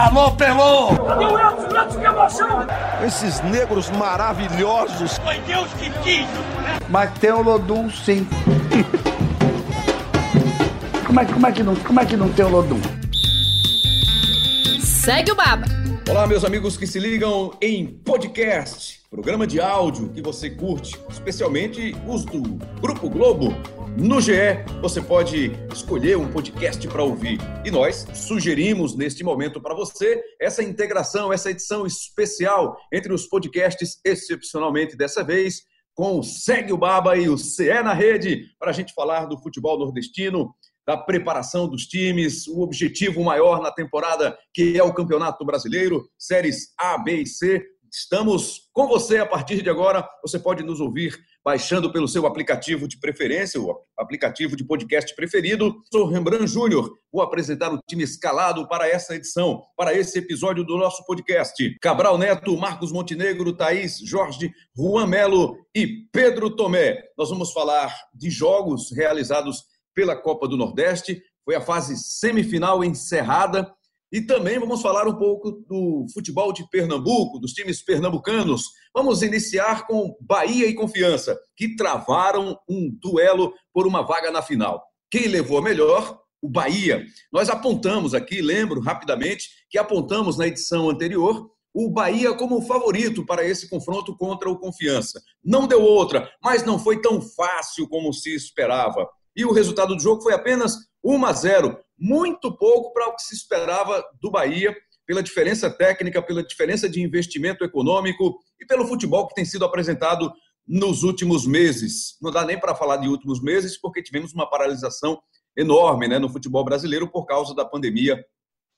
Alô, Pelô! que emoção! Esses negros maravilhosos. Foi Deus que quis! Mas tem o Lodum, sim. como, é, como, é que não, como é que não tem o Lodum? Segue o Baba. Olá, meus amigos que se ligam em podcast, programa de áudio que você curte, especialmente os do Grupo Globo. No GE, você pode escolher um podcast para ouvir. E nós sugerimos neste momento para você essa integração, essa edição especial entre os podcasts, excepcionalmente dessa vez, com o Segue o Baba e o CE na Rede, para a gente falar do futebol nordestino, da preparação dos times, o objetivo maior na temporada, que é o Campeonato Brasileiro, séries A, B e C. Estamos com você a partir de agora. Você pode nos ouvir baixando pelo seu aplicativo de preferência, o aplicativo de podcast preferido. Sou Rembrandt Júnior, vou apresentar o time escalado para essa edição, para esse episódio do nosso podcast. Cabral Neto, Marcos Montenegro, Thaís Jorge, Juan Melo e Pedro Tomé. Nós vamos falar de jogos realizados pela Copa do Nordeste. Foi a fase semifinal encerrada. E também vamos falar um pouco do futebol de Pernambuco, dos times pernambucanos. Vamos iniciar com Bahia e Confiança, que travaram um duelo por uma vaga na final. Quem levou a melhor? O Bahia. Nós apontamos aqui, lembro rapidamente, que apontamos na edição anterior o Bahia como favorito para esse confronto contra o Confiança. Não deu outra, mas não foi tão fácil como se esperava e o resultado do jogo foi apenas 1 a 0, muito pouco para o que se esperava do Bahia, pela diferença técnica, pela diferença de investimento econômico e pelo futebol que tem sido apresentado nos últimos meses. Não dá nem para falar de últimos meses, porque tivemos uma paralisação enorme né, no futebol brasileiro por causa da pandemia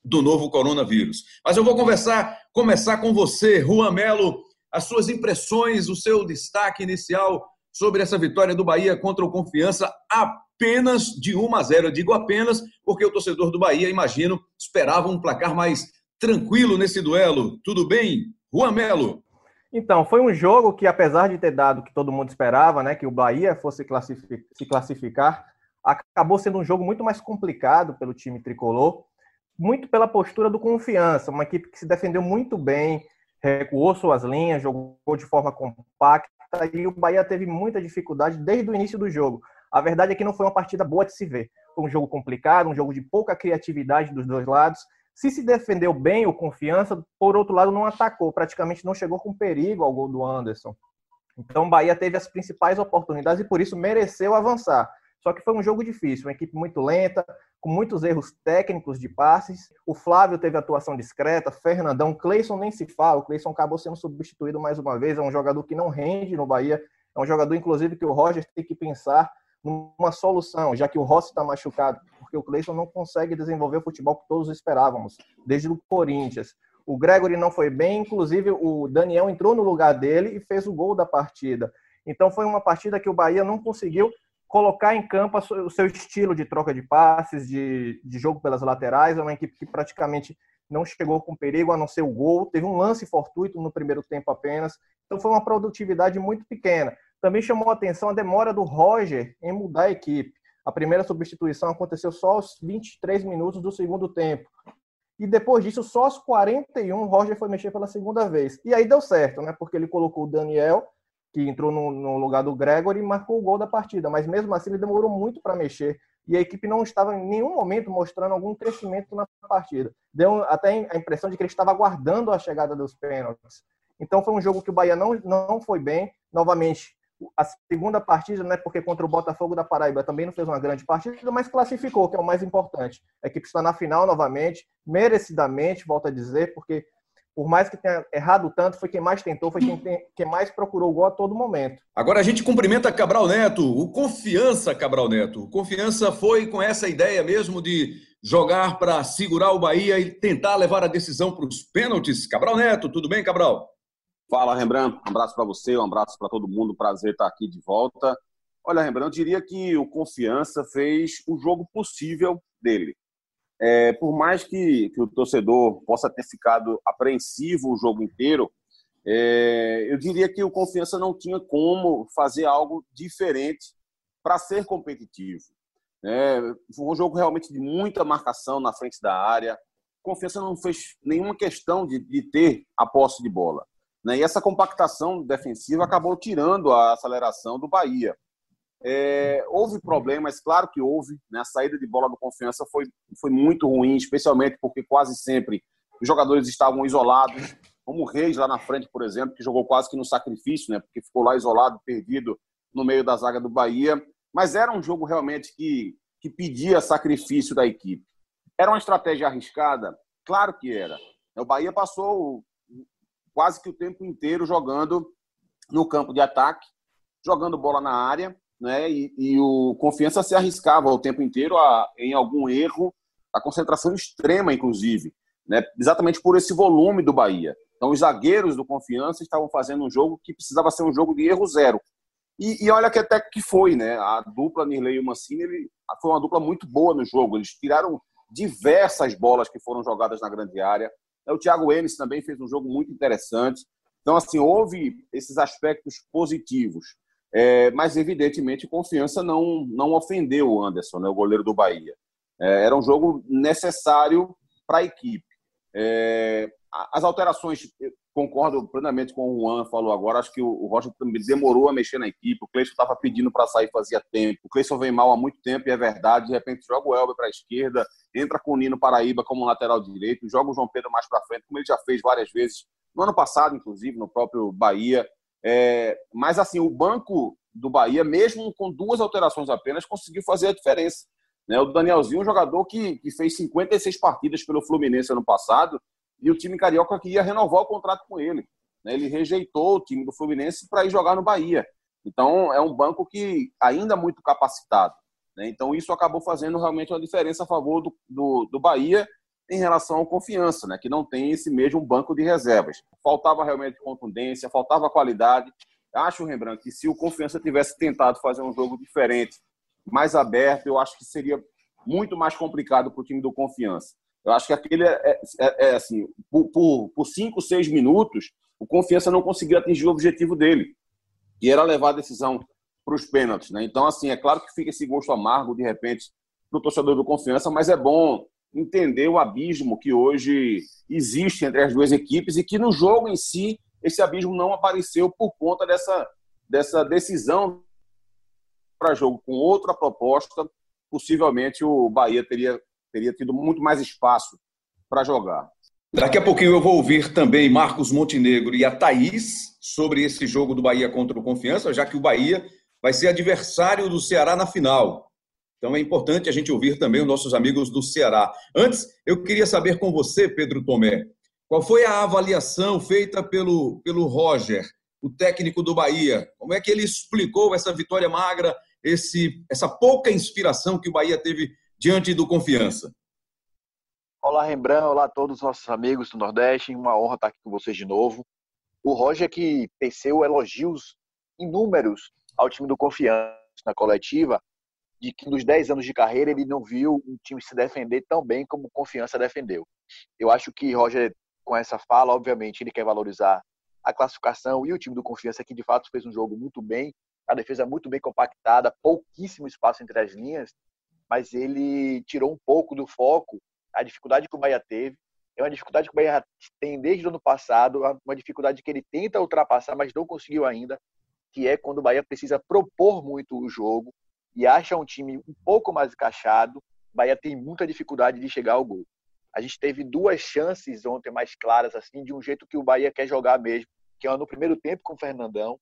do novo coronavírus. Mas eu vou conversar, começar com você, Juan Melo, as suas impressões, o seu destaque inicial sobre essa vitória do Bahia contra o Confiança apenas de 1 a 0. Eu digo apenas porque o torcedor do Bahia, imagino, esperava um placar mais tranquilo nesse duelo. Tudo bem, Juan Melo? Então, foi um jogo que, apesar de ter dado o que todo mundo esperava, né, que o Bahia fosse classific se classificar, acabou sendo um jogo muito mais complicado pelo time tricolor, muito pela postura do Confiança, uma equipe que se defendeu muito bem, recuou suas linhas, jogou de forma compacta, e o Bahia teve muita dificuldade desde o início do jogo. A verdade é que não foi uma partida boa de se ver. Foi um jogo complicado, um jogo de pouca criatividade dos dois lados. Se se defendeu bem o Confiança, por outro lado não atacou, praticamente não chegou com perigo ao gol do Anderson. Então o Bahia teve as principais oportunidades e por isso mereceu avançar. Só que foi um jogo difícil, uma equipe muito lenta, com muitos erros técnicos de passes. O Flávio teve atuação discreta, Fernandão, Cleison nem se fala, o Cleison acabou sendo substituído mais uma vez, é um jogador que não rende no Bahia, é um jogador, inclusive, que o Roger tem que pensar numa solução, já que o Rossi está machucado, porque o Cleison não consegue desenvolver o futebol que todos esperávamos, desde o Corinthians. O Gregory não foi bem, inclusive o Daniel entrou no lugar dele e fez o gol da partida. Então foi uma partida que o Bahia não conseguiu colocar em campo o seu estilo de troca de passes, de, de jogo pelas laterais. É uma equipe que praticamente não chegou com perigo, a não ser o gol. Teve um lance fortuito no primeiro tempo apenas. Então foi uma produtividade muito pequena. Também chamou a atenção a demora do Roger em mudar a equipe. A primeira substituição aconteceu só aos 23 minutos do segundo tempo. E depois disso, só aos 41, o Roger foi mexer pela segunda vez. E aí deu certo, né? Porque ele colocou o Daniel que entrou no, no, lugar do Gregory e marcou o gol da partida. Mas mesmo assim, ele demorou muito para mexer. E a equipe não estava em nenhum momento mostrando algum crescimento na partida. Deu até a impressão de que ele estava aguardando a chegada dos pênaltis. Então foi um jogo que o Bahia não, não foi bem. Novamente, a segunda partida, né, porque contra o Botafogo da Paraíba também não fez uma grande partida, mas classificou, que é o mais importante. A equipe está na final novamente, merecidamente, volto a dizer, porque por mais que tenha errado tanto, foi quem mais tentou, foi quem, tem, quem mais procurou o gol a todo momento. Agora a gente cumprimenta Cabral Neto, o Confiança Cabral Neto. O Confiança foi com essa ideia mesmo de jogar para segurar o Bahia e tentar levar a decisão para os pênaltis. Cabral Neto, tudo bem, Cabral? Fala, Rembrandt. Um abraço para você, um abraço para todo mundo. Prazer estar aqui de volta. Olha, Rembrandt, eu diria que o Confiança fez o jogo possível dele. É, por mais que, que, o torcedor possa ter ficado apreensivo o jogo inteiro, é, eu diria que o Confiança não tinha como fazer algo diferente para ser competitivo. É, foi um jogo realmente de muita marcação na frente da área, Confiança não fez nenhuma questão de, de ter a posse de bola. Né? E essa compactação defensiva acabou tirando a aceleração do Bahia. É, houve problemas, claro que houve. Né? A saída de bola do Confiança foi, foi muito ruim, especialmente porque quase sempre os jogadores estavam isolados, como o Reis lá na frente, por exemplo, que jogou quase que no sacrifício, né? porque ficou lá isolado, perdido no meio da zaga do Bahia. Mas era um jogo realmente que, que pedia sacrifício da equipe. Era uma estratégia arriscada? Claro que era. O Bahia passou quase que o tempo inteiro jogando no campo de ataque, jogando bola na área, né? E, e o Confiança se arriscava o tempo inteiro a, em algum erro, a concentração extrema, inclusive, né? Exatamente por esse volume do Bahia. Então, os zagueiros do Confiança estavam fazendo um jogo que precisava ser um jogo de erro zero. E, e olha que até que foi, né? A dupla Nirley e Mancini ele, foi uma dupla muito boa no jogo. Eles tiraram diversas bolas que foram jogadas na grande área. O Thiago Enes também fez um jogo muito interessante. Então, assim, houve esses aspectos positivos. É, mas, evidentemente, confiança não, não ofendeu o Anderson, né, o goleiro do Bahia. É, era um jogo necessário para a equipe. É, as alterações, concordo plenamente com o Juan falou agora, acho que o Rocha também demorou a mexer na equipe, o Cleiton estava pedindo para sair fazia tempo, o Cleiton vem mal há muito tempo e é verdade, de repente joga o Elber para a esquerda, entra com o Nino Paraíba como lateral direito, joga o João Pedro mais para frente, como ele já fez várias vezes, no ano passado, inclusive, no próprio Bahia. É, mas, assim, o banco do Bahia, mesmo com duas alterações apenas, conseguiu fazer a diferença. Né? O Danielzinho, um jogador que, que fez 56 partidas pelo Fluminense ano passado, e o time carioca queria renovar o contrato com ele. Né? Ele rejeitou o time do Fluminense para ir jogar no Bahia. Então, é um banco que ainda muito capacitado. Né? Então, isso acabou fazendo realmente uma diferença a favor do, do, do Bahia em relação ao confiança, né? que não tem esse mesmo banco de reservas. Faltava realmente contundência, faltava qualidade. Acho, Rembrandt, que se o confiança tivesse tentado fazer um jogo diferente, mais aberto, eu acho que seria muito mais complicado para o time do confiança. Eu acho que aquele é, é, é assim, por, por, por cinco, seis minutos, o confiança não conseguiu atingir o objetivo dele, que era levar a decisão para os pênaltis. Né? Então, assim, é claro que fica esse gosto amargo, de repente, para o torcedor do Confiança, mas é bom entender o abismo que hoje existe entre as duas equipes e que no jogo em si esse abismo não apareceu por conta dessa, dessa decisão para jogo com outra proposta. Possivelmente o Bahia teria, teria tido muito mais espaço para jogar. Daqui a pouquinho eu vou ouvir também Marcos Montenegro e a Thaís sobre esse jogo do Bahia contra o Confiança, já que o Bahia vai ser adversário do Ceará na final. Então é importante a gente ouvir também os nossos amigos do Ceará. Antes, eu queria saber com você, Pedro Tomé, qual foi a avaliação feita pelo, pelo Roger, o técnico do Bahia? Como é que ele explicou essa vitória magra, esse, essa pouca inspiração que o Bahia teve diante do Confiança? Olá, Rembrandt. Olá a todos os nossos amigos do Nordeste. Uma honra estar aqui com vocês de novo. O Roger que teceu elogios inúmeros ao time do Confiança na coletiva, de que nos 10 anos de carreira ele não viu um time se defender tão bem como Confiança defendeu. Eu acho que Roger, com essa fala, obviamente, ele quer valorizar a classificação e o time do Confiança, que de fato fez um jogo muito bem, a defesa muito bem compactada, pouquíssimo espaço entre as linhas, mas ele tirou um pouco do foco a dificuldade que o Bahia teve. É uma dificuldade que o Bahia tem desde o ano passado, uma dificuldade que ele tenta ultrapassar, mas não conseguiu ainda, que é quando o Bahia precisa propor muito o jogo e acha um time um pouco mais encaixado, Bahia tem muita dificuldade de chegar ao gol. A gente teve duas chances ontem mais claras, assim, de um jeito que o Bahia quer jogar mesmo, que é no primeiro tempo com o Fernandão,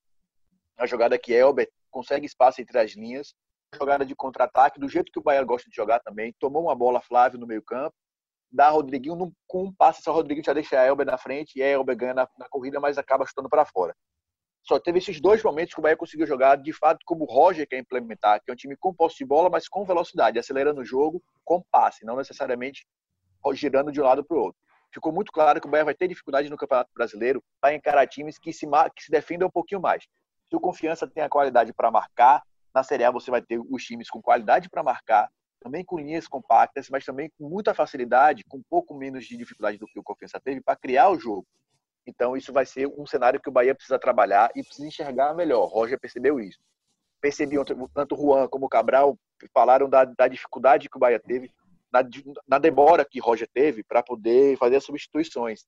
a jogada que Elber consegue espaço entre as linhas, jogada de contra-ataque, do jeito que o Bahia gosta de jogar também, tomou uma bola Flávio no meio campo, dá Rodriguinho, com um passe só Rodriguinho já deixa a Elber na frente, e a Elber ganha na, na corrida, mas acaba chutando para fora. Só teve esses dois momentos que o Bahia conseguiu jogar de fato como o Roger quer implementar, que é um time com posse de bola, mas com velocidade, acelerando o jogo com passe, não necessariamente girando de um lado para o outro. Ficou muito claro que o Bahia vai ter dificuldade no Campeonato Brasileiro para encarar times que se, que se defendam um pouquinho mais. Se o Confiança tem a qualidade para marcar, na Série A você vai ter os times com qualidade para marcar, também com linhas compactas, mas também com muita facilidade, com um pouco menos de dificuldade do que o Confiança teve para criar o jogo. Então, isso vai ser um cenário que o Bahia precisa trabalhar e precisa enxergar melhor. O Roger percebeu isso. Percebi tanto o Juan como o Cabral falaram da, da dificuldade que o Bahia teve na, na demora que Roger teve para poder fazer as substituições.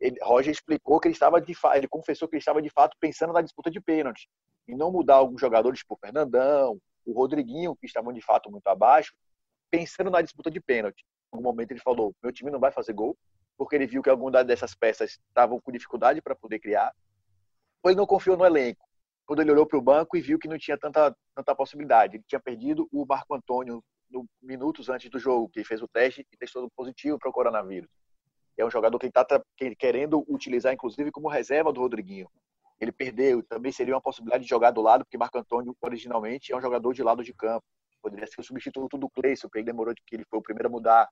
Ele, Roger explicou que ele estava de ele confessou que ele estava de fato pensando na disputa de pênalti e não mudar alguns jogadores, tipo o Fernandão, o Rodriguinho, que estavam de fato muito abaixo, pensando na disputa de pênalti. Em algum momento ele falou: meu time não vai fazer gol, porque ele viu que algumas dessas peças estavam com dificuldade para poder criar. Ou ele não confiou no elenco. Quando ele olhou para o banco e viu que não tinha tanta, tanta possibilidade. Ele tinha perdido o Marco Antônio no, minutos antes do jogo, que fez o teste e testou positivo para o coronavírus. É um jogador que ele está querendo utilizar, inclusive, como reserva do Rodriguinho. Ele perdeu, também seria uma possibilidade de jogar do lado, porque Marco Antônio, originalmente, é um jogador de lado de campo. Poderia ser o substituto do Cleison, que ele demorou, que ele foi o primeiro a mudar.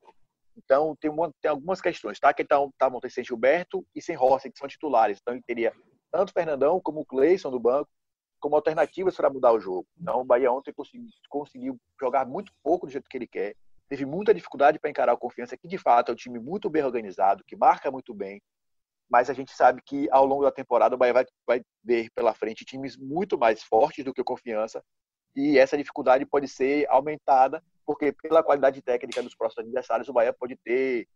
Então, tem, uma, tem algumas questões, tá? Que tá, tá sem Gilberto e sem Rossi, que são titulares. Então, ele teria tanto o Fernandão como o Cleison do banco, como alternativas para mudar o jogo. Então, o Bahia ontem conseguiu, conseguiu jogar muito pouco do jeito que ele quer. Teve muita dificuldade para encarar o Confiança, que de fato é um time muito bem organizado, que marca muito bem. Mas a gente sabe que ao longo da temporada o Bahia vai, vai ver pela frente times muito mais fortes do que o Confiança. E essa dificuldade pode ser aumentada, porque pela qualidade técnica dos próximos adversários, o Bahia pode ter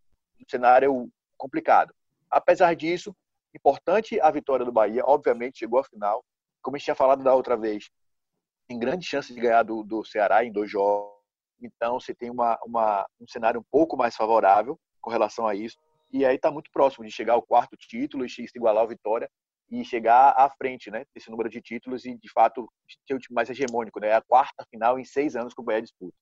um cenário complicado. Apesar disso, importante a vitória do Bahia, obviamente chegou à final, como a gente tinha falado da outra vez, tem grande chance de ganhar do, do Ceará em dois jogos. Então, você tem uma, uma, um cenário um pouco mais favorável com relação a isso. E aí está muito próximo de chegar ao quarto título e se igualar ao Vitória e chegar à frente né, desse número de títulos e, de fato, ser o time mais hegemônico. Né? É a quarta final em seis anos que o Bahia disputa.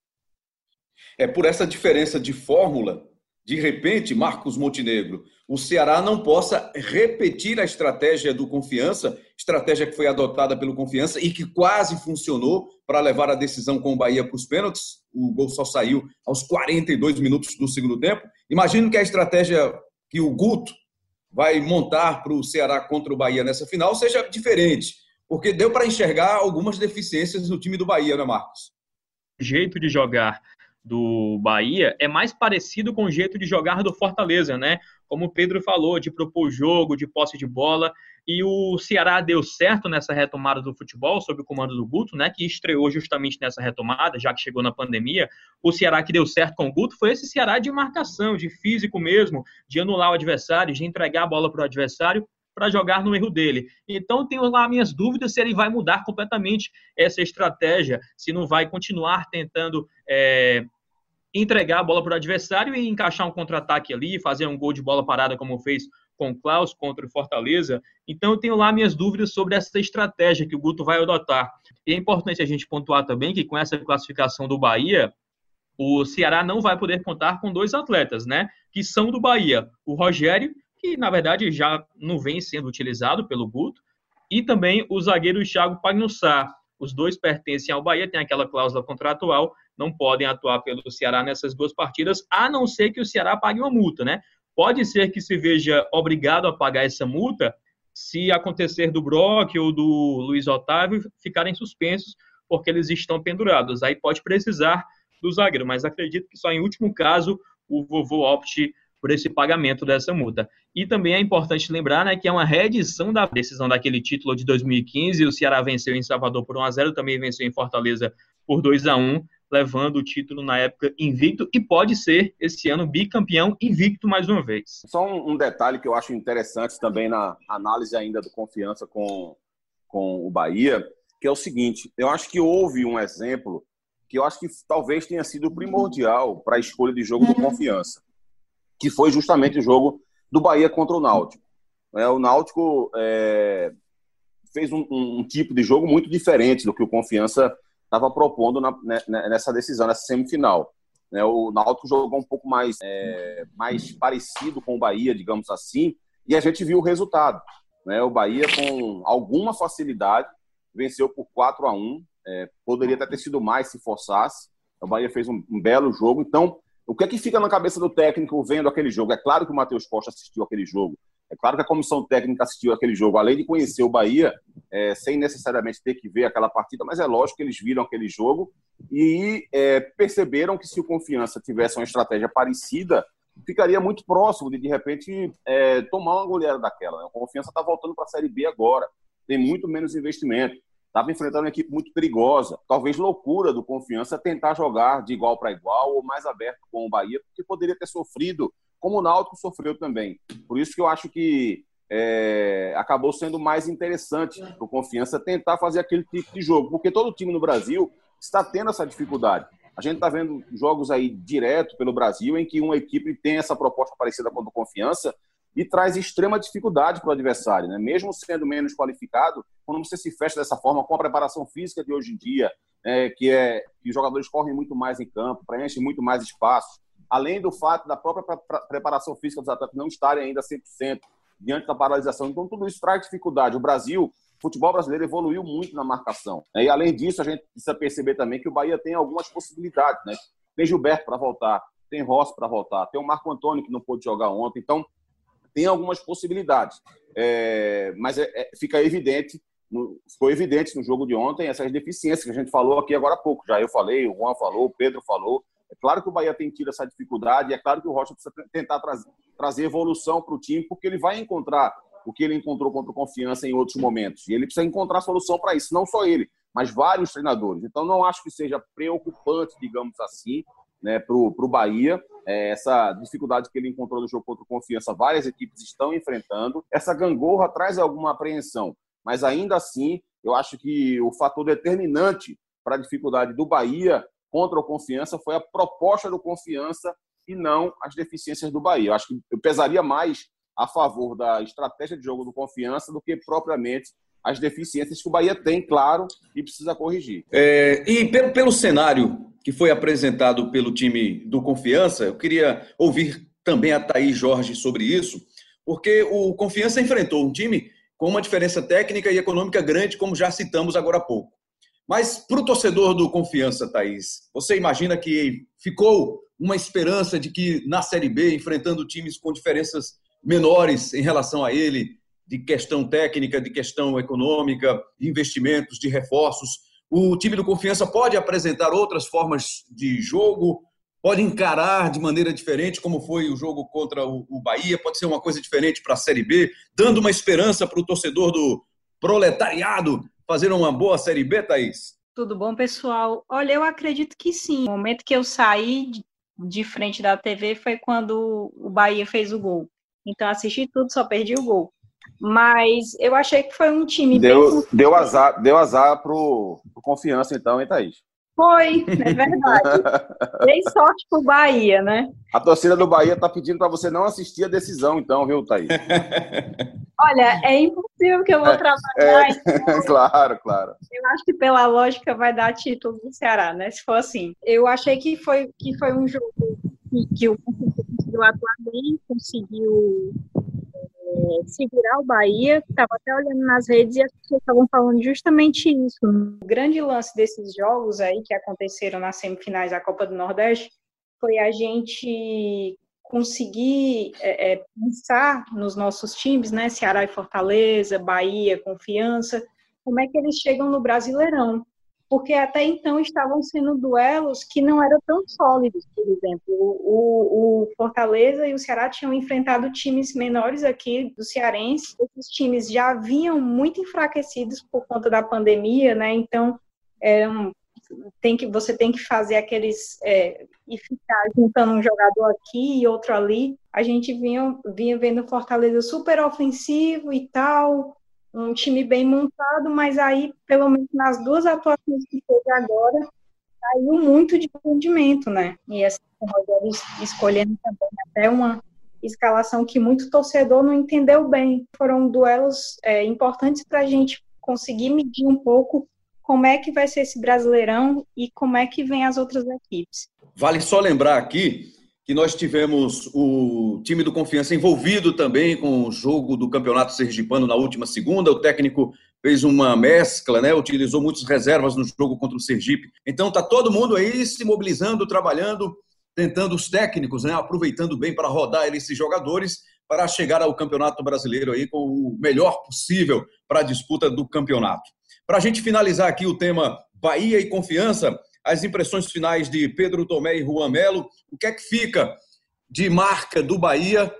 É por essa diferença de fórmula de repente, Marcos Montenegro, o Ceará não possa repetir a estratégia do Confiança, estratégia que foi adotada pelo Confiança e que quase funcionou para levar a decisão com o Bahia para os pênaltis. O gol só saiu aos 42 minutos do segundo tempo. Imagino que a estratégia que o Guto vai montar para o Ceará contra o Bahia nessa final seja diferente, porque deu para enxergar algumas deficiências no time do Bahia, né, Marcos? Jeito de jogar do Bahia é mais parecido com o jeito de jogar do Fortaleza, né? Como o Pedro falou, de propor jogo, de posse de bola. E o Ceará deu certo nessa retomada do futebol, sob o comando do Guto, né? Que estreou justamente nessa retomada, já que chegou na pandemia. O Ceará que deu certo com o Guto foi esse Ceará de marcação, de físico mesmo, de anular o adversário, de entregar a bola para o adversário para jogar no erro dele. Então, tenho lá minhas dúvidas se ele vai mudar completamente essa estratégia, se não vai continuar tentando é, entregar a bola para o adversário e encaixar um contra-ataque ali, fazer um gol de bola parada, como fez com o Klaus contra o Fortaleza. Então, eu tenho lá minhas dúvidas sobre essa estratégia que o Guto vai adotar. E é importante a gente pontuar também que com essa classificação do Bahia, o Ceará não vai poder contar com dois atletas, né? Que são do Bahia, o Rogério que na verdade já não vem sendo utilizado pelo Guto, e também o zagueiro Thiago Pagnussá. Os dois pertencem ao Bahia, tem aquela cláusula contratual, não podem atuar pelo Ceará nessas duas partidas, a não ser que o Ceará pague uma multa, né? Pode ser que se veja obrigado a pagar essa multa se acontecer do Brock ou do Luiz Otávio ficarem suspensos porque eles estão pendurados. Aí pode precisar do zagueiro, mas acredito que só em último caso o vovô opte por esse pagamento dessa multa. E também é importante lembrar né, que é uma reedição da decisão daquele título de 2015. O Ceará venceu em Salvador por 1 a 0 também venceu em Fortaleza por 2 a 1 levando o título na época invicto e pode ser esse ano bicampeão invicto mais uma vez. Só um, detalhe que eu acho interessante também na análise ainda do confiança com, com o Bahia, que é o seguinte: eu acho que houve um exemplo que eu acho que talvez tenha sido primordial para a escolha de jogo do confiança que foi justamente o jogo do Bahia contra o Náutico. É, o Náutico é, fez um, um, tipo de jogo muito diferente do que o Confiança estava propondo na, né, né, nessa decisão, nessa semifinal. É, o Náutico jogou um pouco mais, é, mais parecido com o Bahia, digamos assim, e a gente viu o resultado. Né? O Bahia, com alguma facilidade, venceu por 4 a 1 é, Poderia até ter sido mais se forçasse. O Bahia fez um, um belo jogo. Então, o que é que fica na cabeça do técnico vendo aquele jogo? É claro que o Matheus Costa assistiu aquele jogo. É claro que a comissão técnica assistiu aquele jogo, além de conhecer o Bahia, é, sem necessariamente ter que ver aquela partida, mas é lógico que eles viram aquele jogo e é, perceberam que se o Confiança tivesse uma estratégia parecida, ficaria muito próximo de, de repente, é, tomar uma goleada daquela. Né? O Confiança está voltando para a Série B agora, tem muito menos investimento. estava enfrentando uma equipe muito perigosa. Talvez loucura do Confiança tentar jogar de igual para igual ou mais aberto com o Bahia, porque poderia ter sofrido, como o Náutico sofreu também. Por isso que eu acho que é, acabou sendo mais interessante para o Confiança tentar fazer aquele tipo de jogo, porque todo time no Brasil está tendo essa dificuldade. A gente está vendo jogos aí direto pelo Brasil em que uma equipe tem essa proposta parecida com o Confiança e traz extrema dificuldade para o adversário, né? Mesmo sendo menos qualificado, quando você se fecha dessa forma com a preparação física de hoje em dia, é, que é que os jogadores correm muito mais em campo, preenchem muito mais espaço, além do fato da própria preparação física dos atletas não estarem ainda 100% diante da paralisação, então tudo isso traz dificuldade. O Brasil, o futebol brasileiro evoluiu muito na marcação. Né? E além disso, a gente precisa perceber também que o Bahia tem algumas possibilidades, né? Tem Gilberto para voltar, tem Rossi para voltar, tem o Marco Antônio que não pôde jogar ontem, então tem algumas possibilidades. É, mas é, é, fica evidente, no, ficou evidente no jogo de ontem essas deficiências que a gente falou aqui agora há pouco. Já eu falei, o Juan falou, o Pedro falou. É claro que o Bahia tem tido essa dificuldade, é claro que o Rocha precisa tentar trazer, trazer evolução para o time, porque ele vai encontrar o que ele encontrou contra o Confiança em outros momentos. E ele precisa encontrar solução para isso, não só ele, mas vários treinadores. Então, não acho que seja preocupante, digamos assim, né, para o Bahia. É, essa dificuldade que ele encontrou no jogo contra o Confiança, várias equipes estão enfrentando. Essa gangorra traz alguma apreensão, mas ainda assim, eu acho que o fator determinante para a dificuldade do Bahia contra o Confiança foi a proposta do Confiança e não as deficiências do Bahia. Eu acho que eu pesaria mais a favor da estratégia de jogo do Confiança do que propriamente as deficiências que o Bahia tem, claro, e precisa corrigir. É, e pelo, pelo cenário que foi apresentado pelo time do Confiança, eu queria ouvir também a Thaís Jorge sobre isso, porque o Confiança enfrentou um time com uma diferença técnica e econômica grande, como já citamos agora há pouco. Mas para o torcedor do Confiança, Thaís, você imagina que ficou uma esperança de que na Série B, enfrentando times com diferenças menores em relação a ele, de questão técnica, de questão econômica, investimentos, de reforços. O time do Confiança pode apresentar outras formas de jogo, pode encarar de maneira diferente, como foi o jogo contra o Bahia, pode ser uma coisa diferente para a Série B, dando uma esperança para o torcedor do proletariado fazer uma boa Série B, Thaís? Tudo bom, pessoal? Olha, eu acredito que sim. O momento que eu saí de frente da TV foi quando o Bahia fez o gol. Então assisti tudo, só perdi o gol. Mas eu achei que foi um time deu, bem... Deu azar, deu azar pro, pro Confiança, então, hein, Thaís? Foi, é verdade. Dei sorte pro Bahia, né? A torcida do Bahia tá pedindo para você não assistir a decisão, então, viu, Thaís? Olha, é impossível que eu vou trabalhar. É, então, claro, claro. Eu acho que pela lógica vai dar título do Ceará, né? Se for assim. Eu achei que foi, que foi um jogo que, que o conseguiu atuar bem, conseguiu segurar o Bahia. Estava até olhando nas redes e as pessoas estavam falando justamente isso. O grande lance desses jogos aí que aconteceram nas semifinais da Copa do Nordeste foi a gente conseguir é, é, pensar nos nossos times, né? Ceará e Fortaleza, Bahia, Confiança, como é que eles chegam no Brasileirão porque até então estavam sendo duelos que não eram tão sólidos, por exemplo. O, o, Fortaleza e o Ceará tinham enfrentado times menores aqui do Cearense. Esses times já vinham muito enfraquecidos por conta da pandemia, né? Então, tem que, você tem que fazer aqueles. É, e ficar juntando um jogador aqui e outro ali. A gente vinha, vinha vendo Fortaleza super ofensivo e tal, um time bem montado, mas aí, pelo menos nas duas atuações que teve agora, saiu muito de rendimento, né? E assim, o Rogério escolhendo também até uma escalação que muito torcedor não entendeu bem. Foram duelos é, importantes para a gente conseguir medir um pouco como é que vai ser esse Brasileirão e como é que vem as outras equipes. Vale só lembrar aqui que nós tivemos o time do Confiança envolvido também com o jogo do Campeonato Sergipano na última segunda. O técnico fez uma mescla, né? Utilizou muitas reservas no jogo contra o Sergipe. Então tá todo mundo aí se mobilizando, trabalhando, tentando os técnicos, né? Aproveitando bem para rodar esses jogadores para chegar ao Campeonato Brasileiro aí com o melhor possível para a disputa do campeonato. Para a gente finalizar aqui o tema Bahia e Confiança, as impressões finais de Pedro Tomé e Juan Melo. O que é que fica de marca do Bahia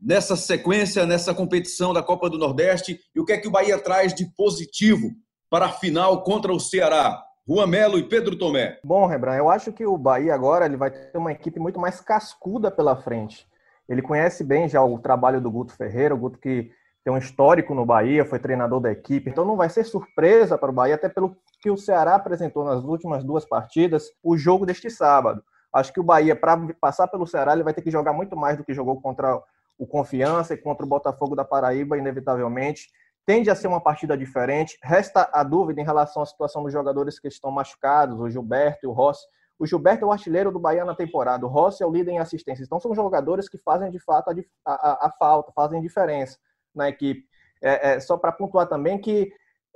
nessa sequência, nessa competição da Copa do Nordeste? E o que é que o Bahia traz de positivo para a final contra o Ceará? Juan Melo e Pedro Tomé. Bom, Rembrandt, eu acho que o Bahia agora ele vai ter uma equipe muito mais cascuda pela frente. Ele conhece bem já o trabalho do Guto Ferreira, o Guto que tem um histórico no Bahia, foi treinador da equipe, então não vai ser surpresa para o Bahia, até pelo que o Ceará apresentou nas últimas duas partidas, o jogo deste sábado. Acho que o Bahia, para passar pelo Ceará, ele vai ter que jogar muito mais do que jogou contra o Confiança e contra o Botafogo da Paraíba, inevitavelmente. Tende a ser uma partida diferente. Resta a dúvida em relação à situação dos jogadores que estão machucados, o Gilberto e o Rossi. O Gilberto é o artilheiro do Bahia na temporada, o Rossi é o líder em assistência. Então são jogadores que fazem de fato a, a, a falta, fazem diferença na equipe. É, é, só para pontuar também que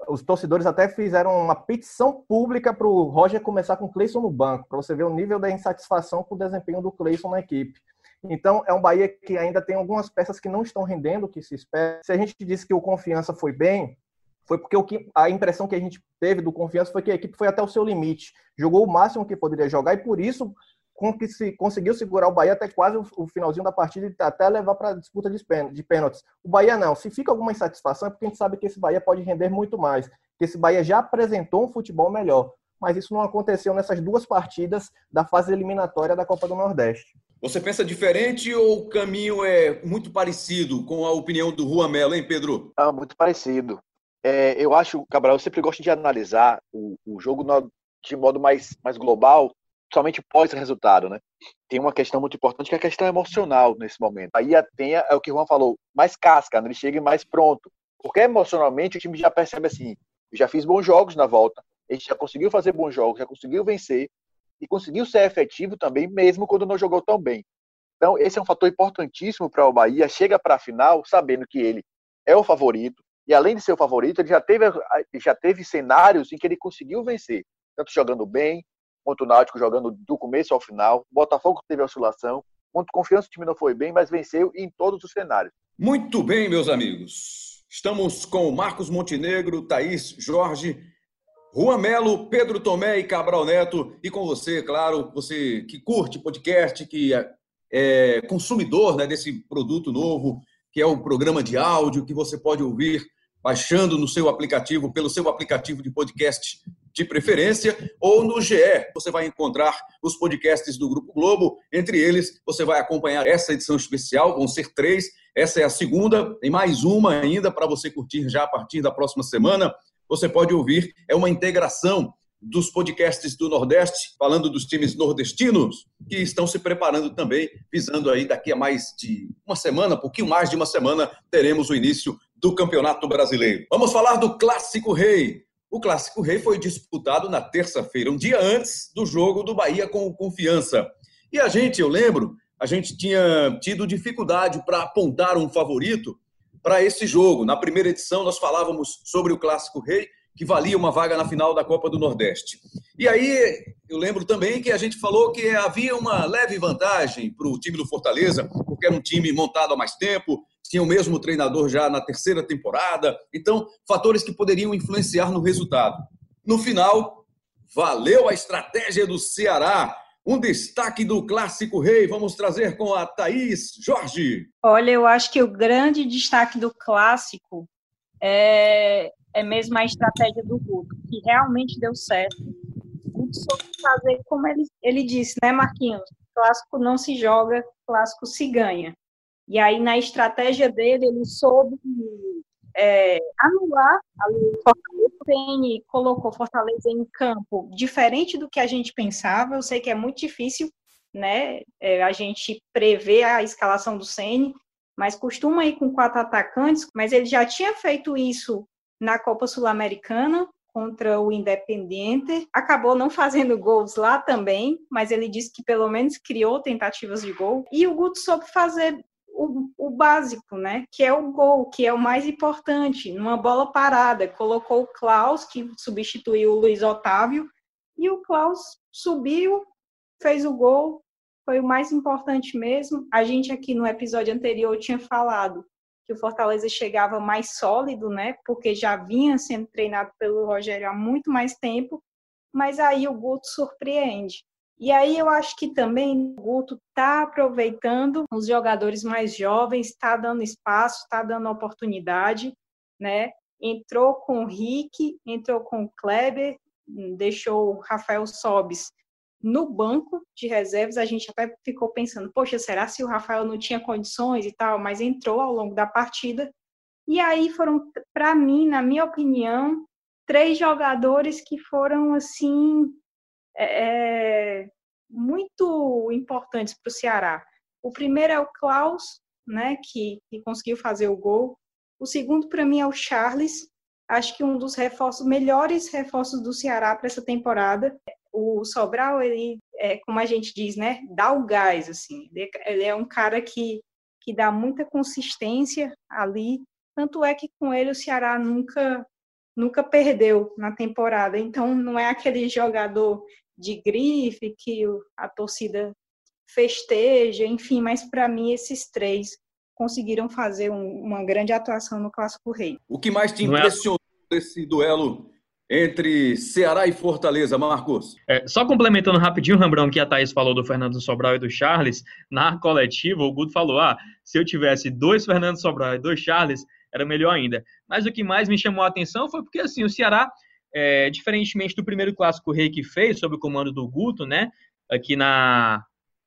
os torcedores até fizeram uma petição pública para o Roger começar com o Cleison no banco, para você ver o nível da insatisfação com o desempenho do Cleison na equipe. Então, é um Bahia que ainda tem algumas peças que não estão rendendo o que se espera. Se a gente disse que o Confiança foi bem, foi porque que, a impressão que a gente teve do Confiança foi que a equipe foi até o seu limite, jogou o máximo que poderia jogar e por isso conseguiu segurar o Bahia até quase o, finalzinho da partida e até levar para a disputa de pênaltis. O Bahia não. Se fica alguma insatisfação é porque a gente sabe que esse Bahia pode render muito mais, que esse Bahia já apresentou um futebol melhor, mas isso não aconteceu nessas duas partidas da fase eliminatória da Copa do Nordeste. Você pensa diferente ou o caminho é muito parecido com a opinião do Juan Melo, hein, Pedro? Ah, muito parecido. É, eu acho, Cabral, eu sempre gosto de analisar o, o jogo no, de modo mais, mais global, somente pós-resultado, né? Tem uma questão muito importante que é a questão emocional nesse momento. Aí tem, é o que o Juan falou, mais casca, né? ele chega mais pronto. Porque emocionalmente o time já percebe assim, já fiz bons jogos na volta, a gente já conseguiu fazer bons jogos, já conseguiu vencer, e conseguiu ser efetivo também, mesmo quando não jogou tão bem. Então, esse é um fator importantíssimo para o Bahia. Chega para a final sabendo que ele é o favorito, e além de ser o favorito, ele já teve, já teve cenários em que ele conseguiu vencer, tanto jogando bem, quanto o Náutico jogando do começo ao final. O Botafogo teve oscilação, quanto confiança o time não foi bem, mas venceu em todos os cenários. Muito bem, meus amigos. Estamos com Marcos Montenegro, Thaís Jorge Juan Melo, Pedro Tomé e Cabral Neto, e com você, claro, você que curte podcast, que é, é consumidor né, desse produto novo, que é o programa de áudio que você pode ouvir baixando no seu aplicativo, pelo seu aplicativo de podcast de preferência, ou no GE. Você vai encontrar os podcasts do Grupo Globo. Entre eles, você vai acompanhar essa edição especial, vão ser três. Essa é a segunda, tem mais uma ainda para você curtir já a partir da próxima semana você pode ouvir. É uma integração dos podcasts do Nordeste, falando dos times nordestinos, que estão se preparando também, visando aí daqui a mais de uma semana, pouquinho mais de uma semana, teremos o início do Campeonato Brasileiro. Vamos falar do Clássico Rei. O Clássico Rei foi disputado na terça-feira, um dia antes do jogo do Bahia com o Confiança. E a gente, eu lembro, a gente tinha tido dificuldade para apontar um favorito, para esse jogo. Na primeira edição, nós falávamos sobre o Clássico Rei, que valia uma vaga na final da Copa do Nordeste. E aí, eu lembro também que a gente falou que havia uma leve vantagem para o time do Fortaleza, porque era um time montado há mais tempo, tinha o mesmo treinador já na terceira temporada. Então, fatores que poderiam influenciar no resultado. No final, valeu a estratégia do Ceará um destaque do Clássico Rei, vamos trazer com a Thaís Jorge. Olha, eu acho que o grande destaque do Clássico é, é mesmo a estratégia do Guto, que realmente deu certo. O Guto soube fazer como ele, ele disse, né, Marquinhos? Clássico não se joga, clássico se ganha. E aí, na estratégia dele, ele soube é, anular o Fortaleza. O colocou Fortaleza em campo diferente do que a gente pensava. Eu sei que é muito difícil, né? É, a gente prever a escalação do Ceni, mas costuma ir com quatro atacantes. Mas ele já tinha feito isso na Copa Sul-Americana contra o Independiente. Acabou não fazendo gols lá também, mas ele disse que pelo menos criou tentativas de gol. E o Guto soube fazer o, o, básico, né? Que é o gol, que é o mais importante. Numa bola parada, colocou o Klaus, que substituiu o Luiz Otávio, e o Klaus subiu, fez o gol, foi o mais importante mesmo. A gente aqui no episódio anterior tinha falado que o Fortaleza chegava mais sólido, né? Porque já vinha sendo treinado pelo Rogério há muito mais tempo, mas aí o Guto surpreende. E aí eu acho que também o Guto está aproveitando os jogadores mais jovens, está dando espaço, está dando oportunidade, né? entrou com o Rick, entrou com o Kleber, deixou o Rafael Sobis no banco de reservas. A gente até ficou pensando, poxa, será se o Rafael não tinha condições e tal? Mas entrou ao longo da partida. E aí foram, para mim, na minha opinião, três jogadores que foram assim é, é muito importantes para o Ceará. O primeiro é o Klaus, né, que, que conseguiu fazer o gol. O segundo, para mim, é o Charles. Acho que um dos reforços, melhores reforços do Ceará para essa temporada. O Sobral, ele, é, como a gente diz, né, dá o gás, assim. Ele é um cara que, que dá muita consistência ali. Tanto é que com ele o Ceará nunca nunca perdeu na temporada. Então não é aquele jogador de grife que a torcida festeja, enfim, mas para mim esses três conseguiram fazer um, uma grande atuação no Clássico Rei. O que mais te é impressionou nesse duelo entre Ceará e Fortaleza, Marcos? É, só complementando rapidinho, Rambrão, que a Thaís falou do Fernando Sobral e do Charles, na coletiva o Guto falou, ah, se eu tivesse dois Fernando Sobral e dois Charles, era melhor ainda. Mas o que mais me chamou a atenção foi porque, assim, o Ceará, é, diferentemente do primeiro Clássico Rei que fez, sob o comando do Guto, né, aqui na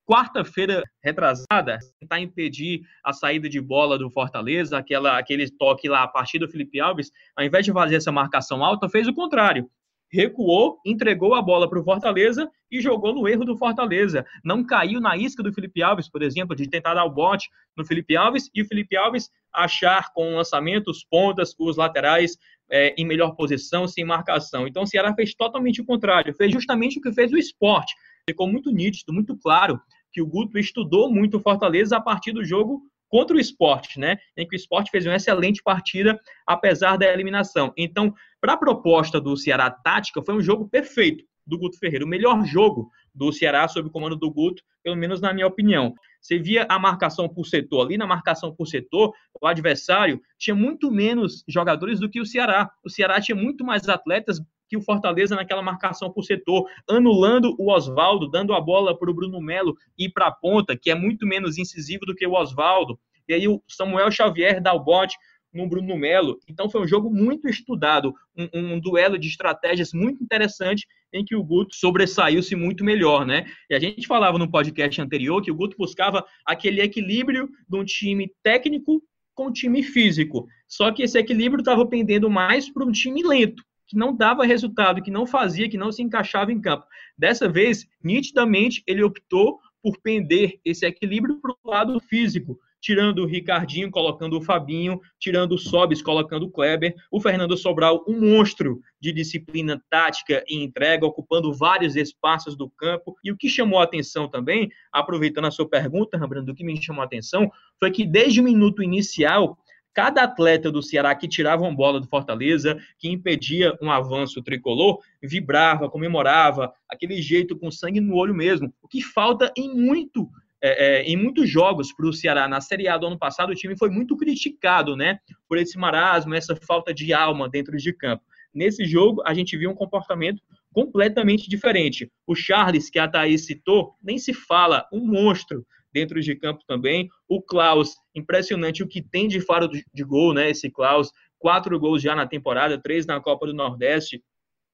quarta-feira retrasada, tentar impedir a saída de bola do Fortaleza, aquela, aquele toque lá a partir do Felipe Alves, ao invés de fazer essa marcação alta, fez o contrário. Recuou, entregou a bola para o Fortaleza e jogou no erro do Fortaleza. Não caiu na isca do Felipe Alves, por exemplo, de tentar dar o bote no Felipe Alves e o Felipe Alves achar com o lançamento os pontas, os laterais é, em melhor posição, sem marcação. Então o Ceará fez totalmente o contrário, fez justamente o que fez o esporte. Ficou muito nítido, muito claro que o Guto estudou muito o Fortaleza a partir do jogo contra o esporte, né? Em que o esporte fez uma excelente partida, apesar da eliminação. Então, para a proposta do Ceará tática, foi um jogo perfeito do Guto Ferreira, o melhor jogo do Ceará sob o comando do Guto, pelo menos na minha opinião. Você via a marcação por setor. Ali na marcação por setor, o adversário tinha muito menos jogadores do que o Ceará. O Ceará tinha muito mais atletas que o Fortaleza naquela marcação por setor, anulando o Oswaldo, dando a bola para o Bruno Melo ir para a ponta, que é muito menos incisivo do que o Oswaldo. E aí o Samuel Xavier dá o bote no Bruno Melo. Então foi um jogo muito estudado, um, um, duelo de estratégias muito interessante em que o Guto sobressaiu-se muito melhor, né? E a gente falava no podcast anterior que o Guto buscava aquele equilíbrio de um time técnico com um time físico. Só que esse equilíbrio estava pendendo mais para um time lento que não dava resultado, que não fazia, que não se encaixava em campo. Dessa vez, nitidamente, ele optou por pender esse equilíbrio para o lado físico, tirando o Ricardinho, colocando o Fabinho, tirando o Sobis, colocando o Kleber, o Fernando Sobral, um monstro de disciplina tática e entrega, ocupando vários espaços do campo. E o que chamou a atenção também, aproveitando a sua pergunta, Rambrando, o que me chamou a atenção foi que desde o minuto inicial cada atleta do Ceará que tirava uma bola do Fortaleza, que impedia um avanço tricolor, vibrava, comemorava, aquele jeito com sangue no olho mesmo. O que falta em muito é, é, em muitos jogos para o Ceará na Série A do ano passado, o time foi muito criticado, né? Por esse marasmo, essa falta de alma dentro de campo. Nesse jogo, a gente viu um comportamento completamente diferente. O Charles, que a Thaís citou, nem se fala, um monstro dentro de campo também. O Klaus, impressionante o que tem de faro de gol, né? Esse Klaus, quatro gols já na temporada, três na Copa do Nordeste.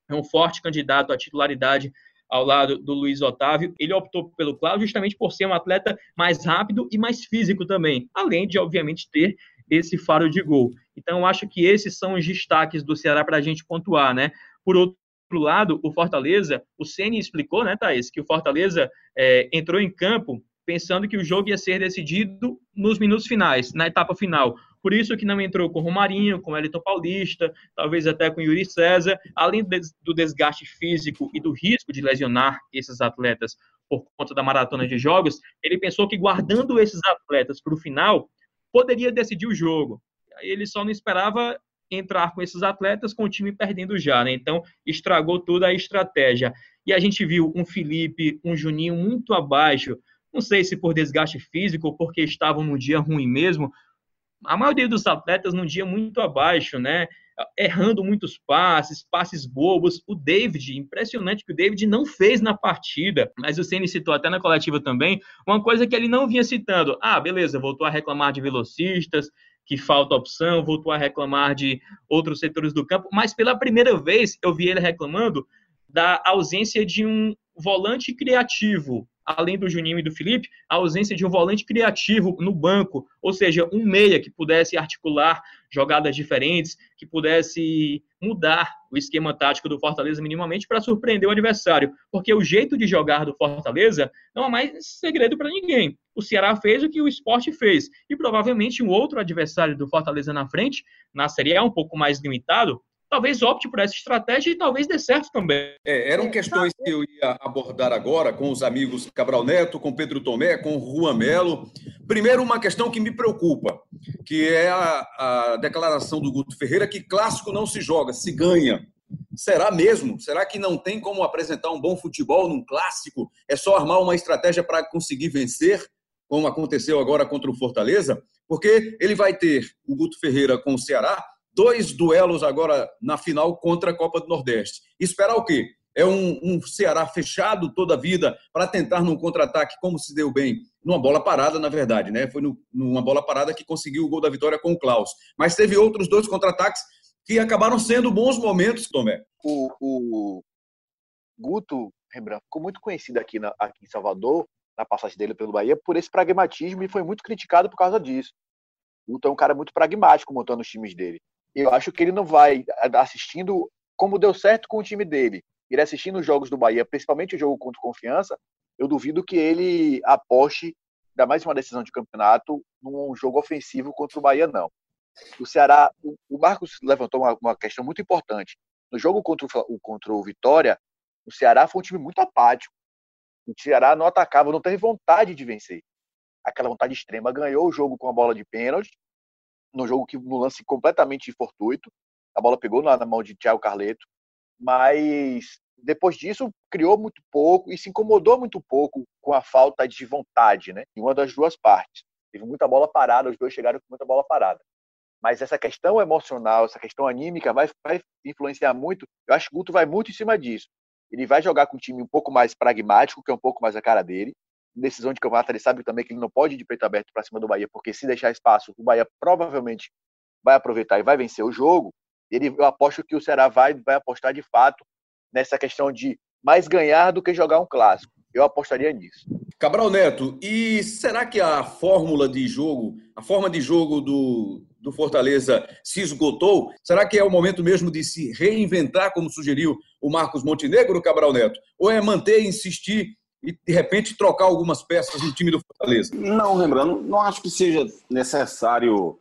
É um forte candidato à titularidade ao lado do Luiz Otávio. Ele optou pelo Klaus justamente por ser um atleta mais rápido e mais físico também, além de, obviamente, ter esse faro de gol. Então, acho que esses são os destaques do Ceará para a gente pontuar, né? Por outro lado, o Fortaleza, o Ceni explicou, né, Thaís, que o Fortaleza é, entrou em campo pensando que o jogo ia ser decidido nos minutos finais, na etapa final. Por isso que não entrou com Romarinho, com Elton Paulista, talvez até com Yuri César, além do desgaste físico e do risco de lesionar esses atletas por conta da maratona de jogos, ele pensou que guardando esses atletas para o final, poderia decidir o jogo. Ele só não esperava entrar com esses atletas com o time perdendo já, né? Então, estragou toda a estratégia. E a gente viu um Felipe, um Juninho muito abaixo não sei se por desgaste físico ou porque estavam num dia ruim mesmo. A maioria dos atletas num dia muito abaixo, né? Errando muitos passes, passes bobos. O David, impressionante que o David não fez na partida, mas o Ceni citou até na coletiva também, uma coisa que ele não vinha citando. Ah, beleza, voltou a reclamar de velocistas, que falta opção, voltou a reclamar de outros setores do campo, mas pela primeira vez eu vi ele reclamando da ausência de um volante criativo, além do Juninho e do Felipe, a ausência de um volante criativo no banco, ou seja, um meia que pudesse articular jogadas diferentes, que pudesse mudar o esquema tático do Fortaleza minimamente para surpreender o adversário, porque o jeito de jogar do Fortaleza não é mais segredo para ninguém. O Ceará fez o que o esporte fez, e provavelmente um outro adversário do Fortaleza na frente, na Série A um pouco mais limitado, talvez opte por essa estratégia e talvez dê certo também. É, eram questões que eu ia abordar agora com os amigos Cabral Neto, com Pedro Tomé, com Juan Melo. Primeiro, uma questão que me preocupa, que é a, a declaração do Guto Ferreira que clássico não se joga, se ganha. Será mesmo? Será que não tem como apresentar um bom futebol num clássico? É só armar uma estratégia para conseguir vencer, como aconteceu agora contra o Fortaleza? Porque ele vai ter o Guto Ferreira com o Ceará dois duelos agora na final contra a Copa do Nordeste. Esperar o quê? É um, um Ceará fechado toda a vida para tentar num contra-ataque, como se deu bem, numa bola parada, na verdade, né? Foi no, numa bola parada que conseguiu o gol da vitória com o Klaus. Mas teve outros dois contra-ataques que acabaram sendo bons momentos, Tomé. O, o Guto Rembrandt ficou muito conhecido aqui, na, aqui em Salvador, na passagem dele pelo Bahia, por esse pragmatismo e foi muito criticado por causa disso. Guto é um cara muito pragmático montando os times dele eu acho que ele não vai assistindo como deu certo com o time dele. Ele assistindo os jogos do Bahia, principalmente o jogo contra Confiança, eu duvido que ele aposte, ainda mais uma decisão de campeonato, num jogo ofensivo contra o Bahia, não. O Ceará, o Marcos levantou uma, uma questão muito importante. No jogo contra o, contra o Vitória, o Ceará foi um time muito apático. O Ceará não atacava, não teve vontade de vencer. Aquela vontade extrema. Ganhou o jogo com a bola de pênalti, no jogo que no lance completamente fortuito. A bola pegou na, na mão de Thiago Carleto, mas depois disso criou muito pouco e se incomodou muito pouco com a falta de vontade, né? Em uma das duas partes. Teve muita bola parada, os dois chegaram com muita bola parada. Mas essa questão emocional, essa questão anímica vai, vai influenciar muito. Eu acho que o Guto vai muito em cima disso. Ele vai jogar com um time um pouco mais pragmático, que é um pouco mais a cara dele, decisão de campeonato, ele sabe também que ele não pode ir de peito aberto para cima do Bahia, porque se deixar espaço, o Bahia provavelmente vai aproveitar e vai vencer o jogo. Ele, eu aposto que o Ceará vai, vai apostar de fato nessa questão de mais ganhar do que jogar um clássico. Eu apostaria nisso. Cabral Neto, e será que a fórmula de jogo, a forma de jogo do, do Fortaleza se esgotou? Será que é o momento mesmo de se reinventar, como sugeriu o Marcos Montenegro, Cabral Neto? Ou é manter, insistir e, de repente, trocar algumas peças no time do Fortaleza? Não, lembrando, não acho que seja necessário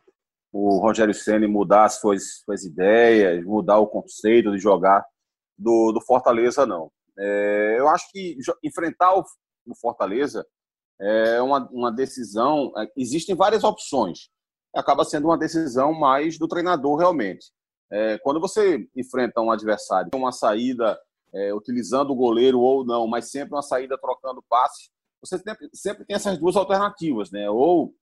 o Rogério Senna mudar as suas, suas ideias, mudar o conceito de jogar do, do Fortaleza, não. É, eu acho que enfrentar o, o Fortaleza é uma, uma decisão. É, existem várias opções. Acaba sendo uma decisão mais do treinador, realmente. É, quando você enfrenta um adversário com uma saída é, utilizando o goleiro ou não, mas sempre uma saída trocando passes, você sempre, sempre tem essas duas alternativas, né? Ou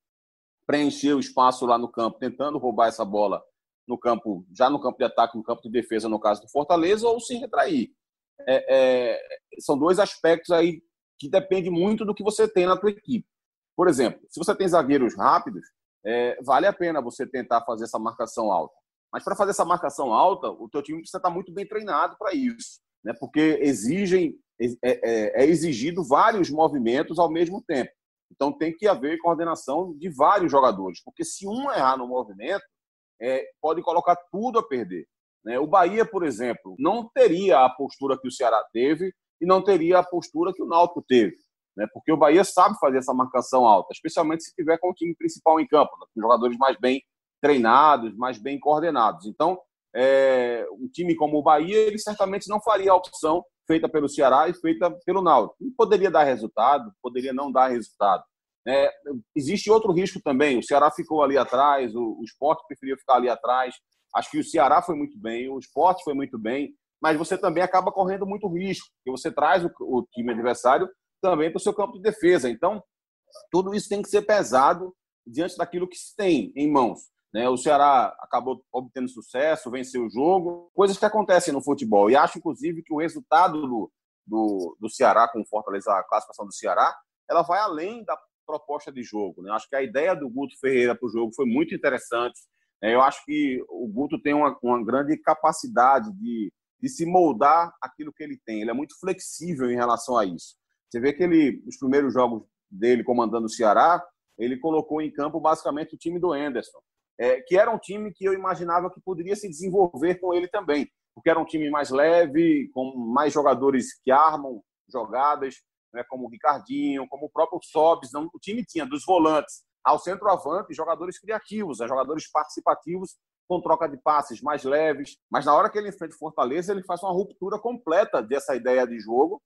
preencher o espaço lá no campo, tentando roubar essa bola no campo, já no campo de ataque, no campo de defesa, no caso do Fortaleza, ou se retrair. É, é, são dois aspectos aí que depende muito do que você tem na tua equipe. Por exemplo, se você tem zagueiros rápidos, é, vale a pena você tentar fazer essa marcação alta. Mas para fazer essa marcação alta, o teu time precisa estar muito bem treinado para isso né, porque exigem, é, é, é exigido vários movimentos ao mesmo tempo. Então tem que haver coordenação de vários jogadores, porque se um errar no movimento, é, pode colocar tudo a perder. Né? O Bahia, por exemplo, não teria a postura que o Ceará teve e não teria a postura que o Náutico teve. Né? Porque o Bahia sabe fazer essa marcação alta, especialmente se tiver com o time principal em campo, né? com jogadores mais bem treinados, mais bem coordenados. Então, é, um time como o Bahia, ele certamente não faria a opção feita pelo Ceará e feita pelo Náutico. Poderia dar resultado, poderia não dar resultado. É, existe outro risco também. O Ceará ficou ali atrás, o, o esporte preferiu ficar ali atrás. Acho que o Ceará foi muito bem, o esporte foi muito bem, mas você também acaba correndo muito risco, porque você traz o, o time adversário também para o seu campo de defesa. Então, tudo isso tem que ser pesado diante daquilo que se tem em mãos. Né? O Ceará acabou obtendo sucesso, venceu o jogo, coisas que acontecem no futebol. E acho, inclusive, que o resultado do, do, do Ceará com o Fortaleza, a classificação do Ceará, ela vai além da proposta de jogo. Né? Acho que a ideia do Guto Ferreira para o jogo foi muito interessante. Né? Eu acho que o Guto tem uma, uma grande capacidade de, de se moldar aquilo que ele tem. Ele é muito flexível em relação a isso. Você vê que ele, os primeiros jogos dele comandando o Ceará, ele colocou em campo basicamente o time do Anderson, é, que era um time que eu imaginava que poderia se desenvolver com ele também, porque era um time mais leve, com mais jogadores que armam jogadas, né, como o Ricardinho, como o próprio Sobs. Não, o time tinha dos volantes ao centroavante jogadores criativos, né, jogadores participativos com troca de passes mais leves. Mas na hora que ele enfrenta o Fortaleza, ele faz uma ruptura completa dessa ideia de jogo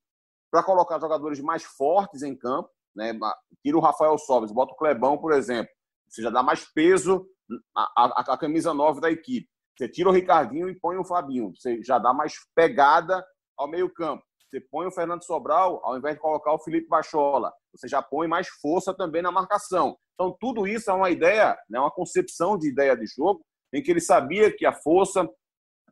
para colocar jogadores mais fortes em campo. Né? Tira o Rafael Sobes, bota o Clebão, por exemplo. Você já dá mais peso à, à, à camisa 9 da equipe. Você tira o Ricardinho e põe o Fabinho. Você já dá mais pegada ao meio-campo. Você põe o Fernando Sobral, ao invés de colocar o Felipe Bachola. Você já põe mais força também na marcação. Então, tudo isso é uma ideia, né, uma concepção de ideia de jogo, em que ele sabia que a força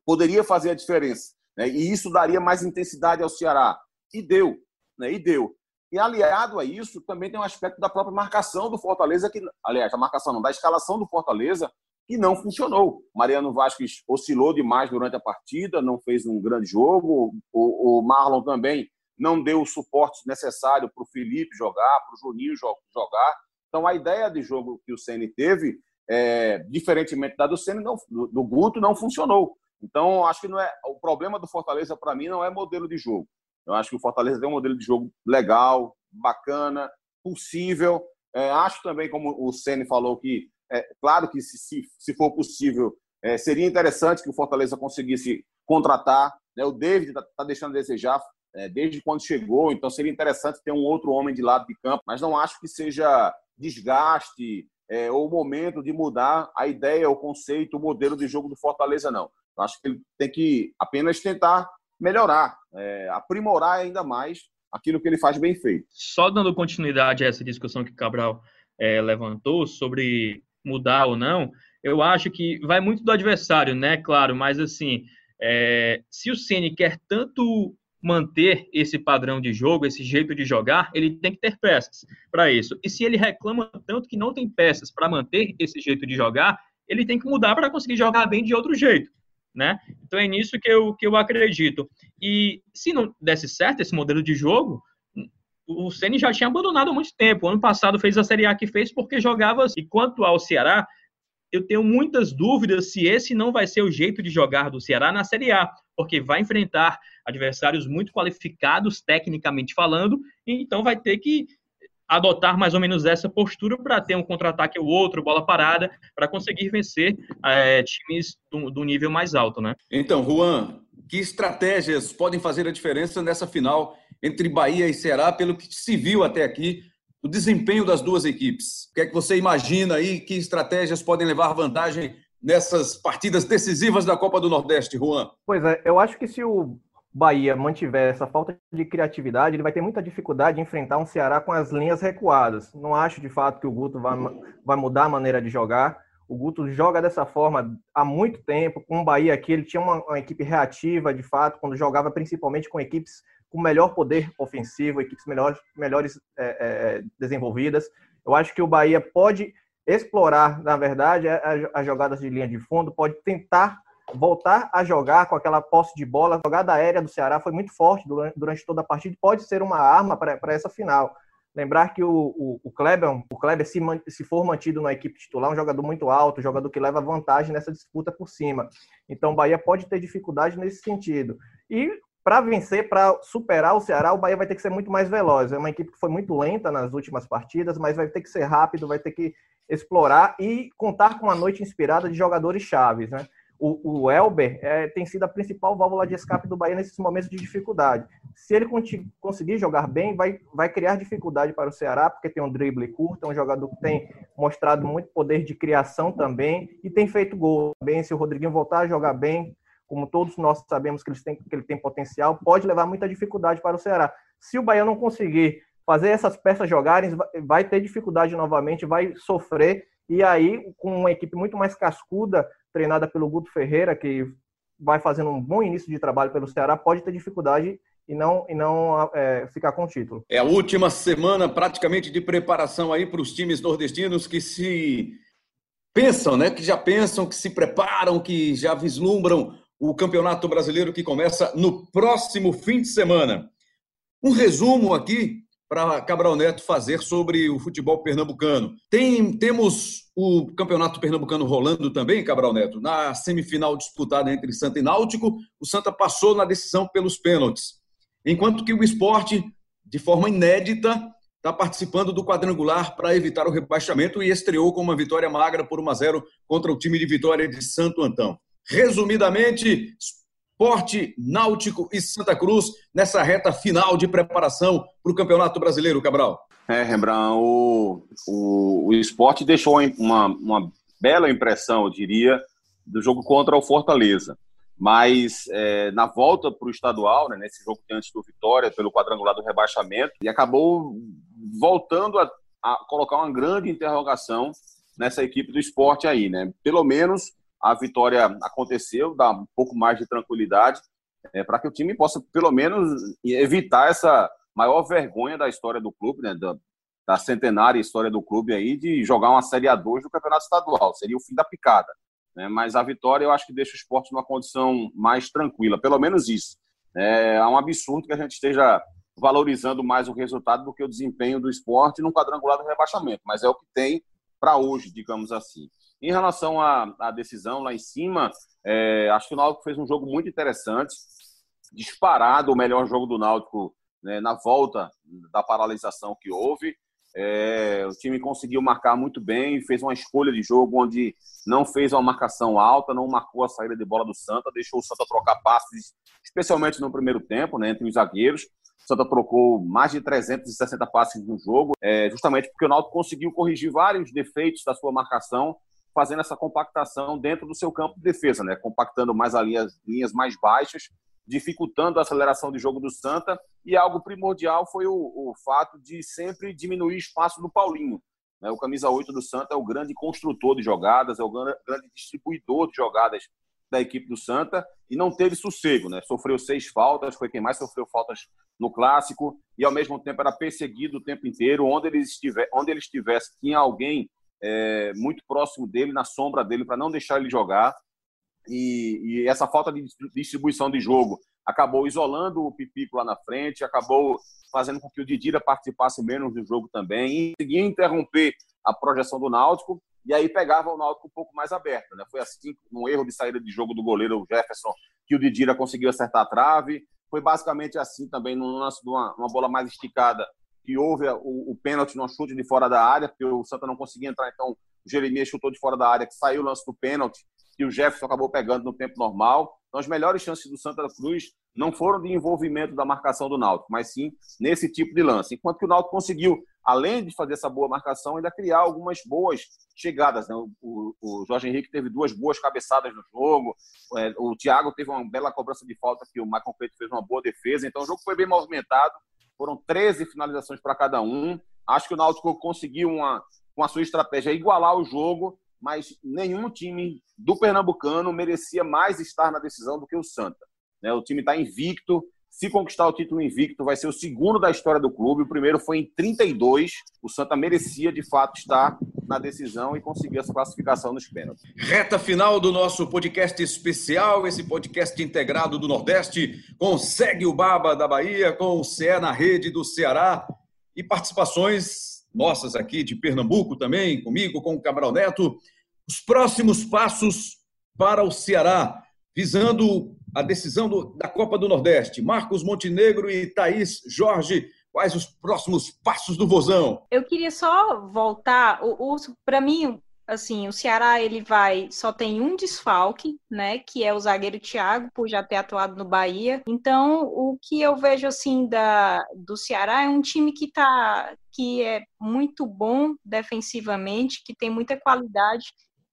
poderia fazer a diferença. Né, e isso daria mais intensidade ao Ceará. E deu. Né, e deu. E aliado a isso, também tem um aspecto da própria marcação do Fortaleza, que, aliás, a marcação não, da escalação do Fortaleza, que não funcionou. Mariano Vasquez oscilou demais durante a partida, não fez um grande jogo. O, o Marlon também não deu o suporte necessário para o Felipe jogar, para o Juninho jogar. Então, a ideia de jogo que o Ceni teve, é, diferentemente da do Ceni, do, do Guto, não funcionou. Então, acho que não é o problema do Fortaleza para mim não é modelo de jogo. Eu acho que o Fortaleza tem um modelo de jogo legal, bacana, possível. É, acho também, como o Ceni falou, que é, claro que, se, se, se for possível, é, seria interessante que o Fortaleza conseguisse contratar. Né? O David está tá deixando a desejar é, desde quando chegou, então seria interessante ter um outro homem de lado de campo, mas não acho que seja desgaste é, ou momento de mudar a ideia, o conceito, o modelo de jogo do Fortaleza, não. Eu acho que ele tem que apenas tentar melhorar, é, aprimorar ainda mais aquilo que ele faz bem feito. Só dando continuidade a essa discussão que o Cabral é, levantou sobre mudar ou não, eu acho que vai muito do adversário, né? Claro, mas assim, é, se o Ceni quer tanto manter esse padrão de jogo, esse jeito de jogar, ele tem que ter peças para isso. E se ele reclama tanto que não tem peças para manter esse jeito de jogar, ele tem que mudar para conseguir jogar bem de outro jeito, né? Então é nisso que eu, que eu acredito. E se não desse certo esse modelo de jogo, o Ceni já tinha abandonado há muito tempo. Ano passado fez a Série A que fez porque jogava. E quanto ao Ceará, eu tenho muitas dúvidas se esse não vai ser o jeito de jogar do Ceará na Série A, porque vai enfrentar adversários muito qualificados, tecnicamente falando, então vai ter que adotar mais ou menos essa postura para ter um contra-ataque ou outro, bola parada, para conseguir vencer é, times do, do nível mais alto, né? Então, Juan, que estratégias podem fazer a diferença nessa final entre Bahia e Ceará, pelo que se viu até aqui, o desempenho das duas equipes? O que é que você imagina aí? Que estratégias podem levar vantagem nessas partidas decisivas da Copa do Nordeste, Juan? Pois é, eu acho que se o Bahia mantiver essa falta de criatividade, ele vai ter muita dificuldade de enfrentar um Ceará com as linhas recuadas. Não acho de fato que o Guto vai, vai mudar a maneira de jogar. O Guto joga dessa forma há muito tempo. Com o Bahia aqui, ele tinha uma, uma, equipe reativa, de fato, quando jogava principalmente com equipes com melhor poder ofensivo, equipes melhores, melhores é, é, desenvolvidas. Eu acho que o Bahia pode explorar, na verdade, as jogadas de linha de fundo, pode tentar voltar a jogar com aquela posse de bola. A jogada aérea do Ceará foi muito forte durante, durante toda a partida, pode ser uma arma para essa final. Lembrar que o, o, o Kleber, o Kleber se, se for mantido na equipe titular, é um jogador muito alto, jogador que leva vantagem nessa disputa por cima. Então o Bahia pode ter dificuldade nesse sentido. E para vencer, para superar o Ceará, o Bahia vai ter que ser muito mais veloz. É uma equipe que foi muito lenta nas últimas partidas, mas vai ter que ser rápido, vai ter que explorar e contar com uma noite inspirada de jogadores chaves, né? O, o Elber é, tem sido a principal válvula de escape do Bahia nesses momentos de dificuldade. Se ele conseguir jogar bem, vai, vai criar dificuldade para o Ceará, porque tem um drible curto, é um jogador que tem mostrado muito poder de criação também e tem feito gol. Bem, se o Rodriguinho voltar a jogar bem, como todos nós sabemos que ele tem, que ele tem potencial, pode levar muita dificuldade para o Ceará. Se o Bahia não conseguir fazer essas peças jogarem, vai ter dificuldade novamente, vai sofrer e aí, com uma equipe muito mais cascuda, treinada pelo Guto Ferreira, que vai fazendo um bom início de trabalho pelo Ceará, pode ter dificuldade e não, e não é, ficar com o título. É a última semana praticamente de preparação aí para os times nordestinos que se pensam, né? Que já pensam, que se preparam, que já vislumbram o Campeonato Brasileiro que começa no próximo fim de semana. Um resumo aqui para Cabral Neto fazer sobre o futebol pernambucano. Tem, temos o Campeonato Pernambucano rolando também, Cabral Neto. Na semifinal disputada entre Santa e Náutico, o Santa passou na decisão pelos pênaltis. Enquanto que o esporte, de forma inédita, está participando do quadrangular para evitar o rebaixamento e estreou com uma vitória magra por 1 a 0 contra o time de Vitória de Santo Antão. Resumidamente, Esporte, Náutico e Santa Cruz nessa reta final de preparação para o Campeonato Brasileiro, Cabral. É, Rembrandt, o, o, o esporte deixou uma, uma bela impressão, eu diria, do jogo contra o Fortaleza. Mas é, na volta para o estadual, né, nesse jogo que antes do Vitória, pelo quadrangular do rebaixamento, e acabou voltando a, a colocar uma grande interrogação nessa equipe do esporte aí, né? Pelo menos a vitória aconteceu, dá um pouco mais de tranquilidade é, para que o time possa, pelo menos, evitar essa maior vergonha da história do clube, né, da, da centenária história do clube aí, de jogar uma Série A2 do Campeonato Estadual. Seria o fim da picada. Né? Mas a vitória eu acho que deixa o esporte numa condição mais tranquila, pelo menos isso. É, é um absurdo que a gente esteja valorizando mais o resultado do que o desempenho do esporte no quadrangular do rebaixamento, mas é o que tem para hoje, digamos assim. Em relação à, à decisão lá em cima, é, acho que o Náutico fez um jogo muito interessante, disparado o melhor jogo do Náutico né, na volta da paralisação que houve. É, o time conseguiu marcar muito bem, fez uma escolha de jogo onde não fez uma marcação alta, não marcou a saída de bola do Santa, deixou o Santa trocar passes, especialmente no primeiro tempo, né, entre os zagueiros. O Santa trocou mais de 360 passes no jogo, é, justamente porque o Náutico conseguiu corrigir vários defeitos da sua marcação fazendo essa compactação dentro do seu campo de defesa, né? compactando mais as linhas, mais baixas, dificultando a aceleração de jogo do Santa. E algo primordial foi o, o fato de sempre diminuir espaço do Paulinho. Né? O camisa 8 do Santa é o grande construtor de jogadas, é o grande distribuidor de jogadas da equipe do Santa e não teve sossego, né? Sofreu seis faltas, foi quem mais sofreu faltas no clássico e ao mesmo tempo era perseguido o tempo inteiro. Onde ele estivesse, onde ele estivesse tinha alguém é, muito próximo dele, na sombra dele, para não deixar ele jogar. E, e, essa falta de distribuição de jogo acabou isolando o Pipico lá na frente, acabou fazendo com que o Didira participasse menos do jogo também, e conseguia interromper a projeção do Náutico, e aí pegava o Náutico um pouco mais aberto. Né? Foi assim, um erro de saída de jogo do goleiro Jefferson, que o Didira conseguiu acertar a trave. Foi basicamente assim também no lance de uma, uma bola mais esticada que houve o, o pênalti no chute de fora da área, porque o Santa não conseguia entrar, então o Jeremias chutou de fora da área, que saiu o lance do pênalti, e o Jefferson acabou pegando no tempo normal. Então, as melhores chances do Santa Cruz não foram de envolvimento da marcação do Náutico, mas sim nesse tipo de lance. Enquanto que o Náutico conseguiu, além de fazer essa boa marcação, ainda criar algumas boas chegadas. Né? O, o, Jorge Henrique teve duas boas cabeçadas no jogo, é, o Thiago teve uma bela cobrança de falta, que o Michael Cleito fez uma boa defesa. Então, o jogo foi bem movimentado. Foram 13 finalizações para cada um. Acho que o Náutico conseguiu, uma, com a sua estratégia, igualar o jogo, mas nenhum time do Pernambucano merecia mais estar na decisão do que o Santa. Né? O time está invicto, se conquistar o título invicto, vai ser o segundo da história do clube. O primeiro foi em 32. O Santa merecia, de fato, estar na decisão e conseguir essa classificação nos pênaltis. Reta final do nosso podcast especial, esse podcast integrado do Nordeste, com Segue o Baba da Bahia, com o CE na rede do Ceará e participações nossas aqui de Pernambuco também, comigo, com o Cabral Neto. Os próximos passos para o Ceará, visando a decisão do, da Copa do Nordeste. Marcos Montenegro e Thaís Jorge, quais os próximos passos do Vozão? Eu queria só voltar, o, o para mim, assim, o Ceará ele vai só tem um desfalque, né, que é o zagueiro Thiago, por já ter atuado no Bahia. Então, o que eu vejo assim da do Ceará é um time que tá que é muito bom defensivamente, que tem muita qualidade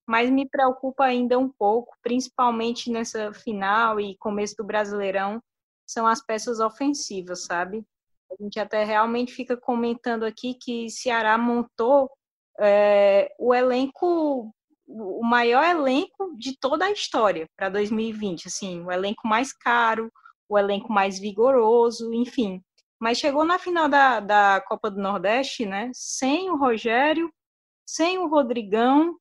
mas me preocupa ainda um pouco, principalmente nessa final e começo do Brasileirão, são as peças ofensivas, sabe? A gente até realmente fica comentando aqui que Ceará montou é, o elenco, o maior elenco de toda a história para 2020, assim, o elenco mais caro, o elenco mais vigoroso, enfim. Mas chegou na final da, da Copa do Nordeste, né? Sem o Rogério, sem o Rodrigão,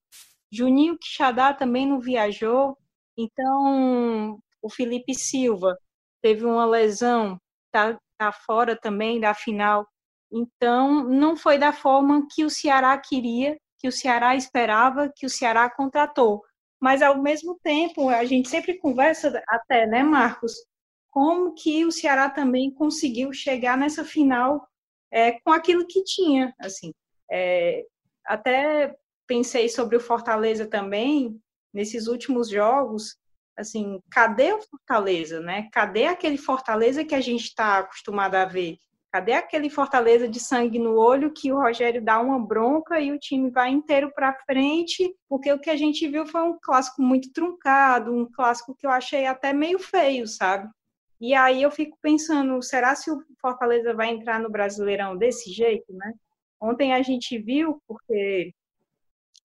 Juninho Quixadá também não viajou. Então, o Felipe Silva teve uma lesão, tá, tá fora também da final. Então, não foi da forma que o Ceará queria, que o Ceará esperava, que o Ceará contratou. Mas, ao mesmo tempo, a gente sempre conversa até, né, Marcos, como que o Ceará também conseguiu chegar nessa final é, com aquilo que tinha, assim. É, até pensei sobre o Fortaleza também, nesses últimos jogos, assim, cadê o Fortaleza, né? Cadê aquele Fortaleza que a gente está acostumado a ver? Cadê aquele Fortaleza de sangue no olho que o Rogério dá uma bronca e o time vai inteiro para frente? Porque o que a gente viu foi um clássico muito truncado, um clássico que eu achei até meio feio, sabe? E aí eu fico pensando, será se o Fortaleza vai entrar no Brasileirão desse jeito, né? Ontem a gente viu, porque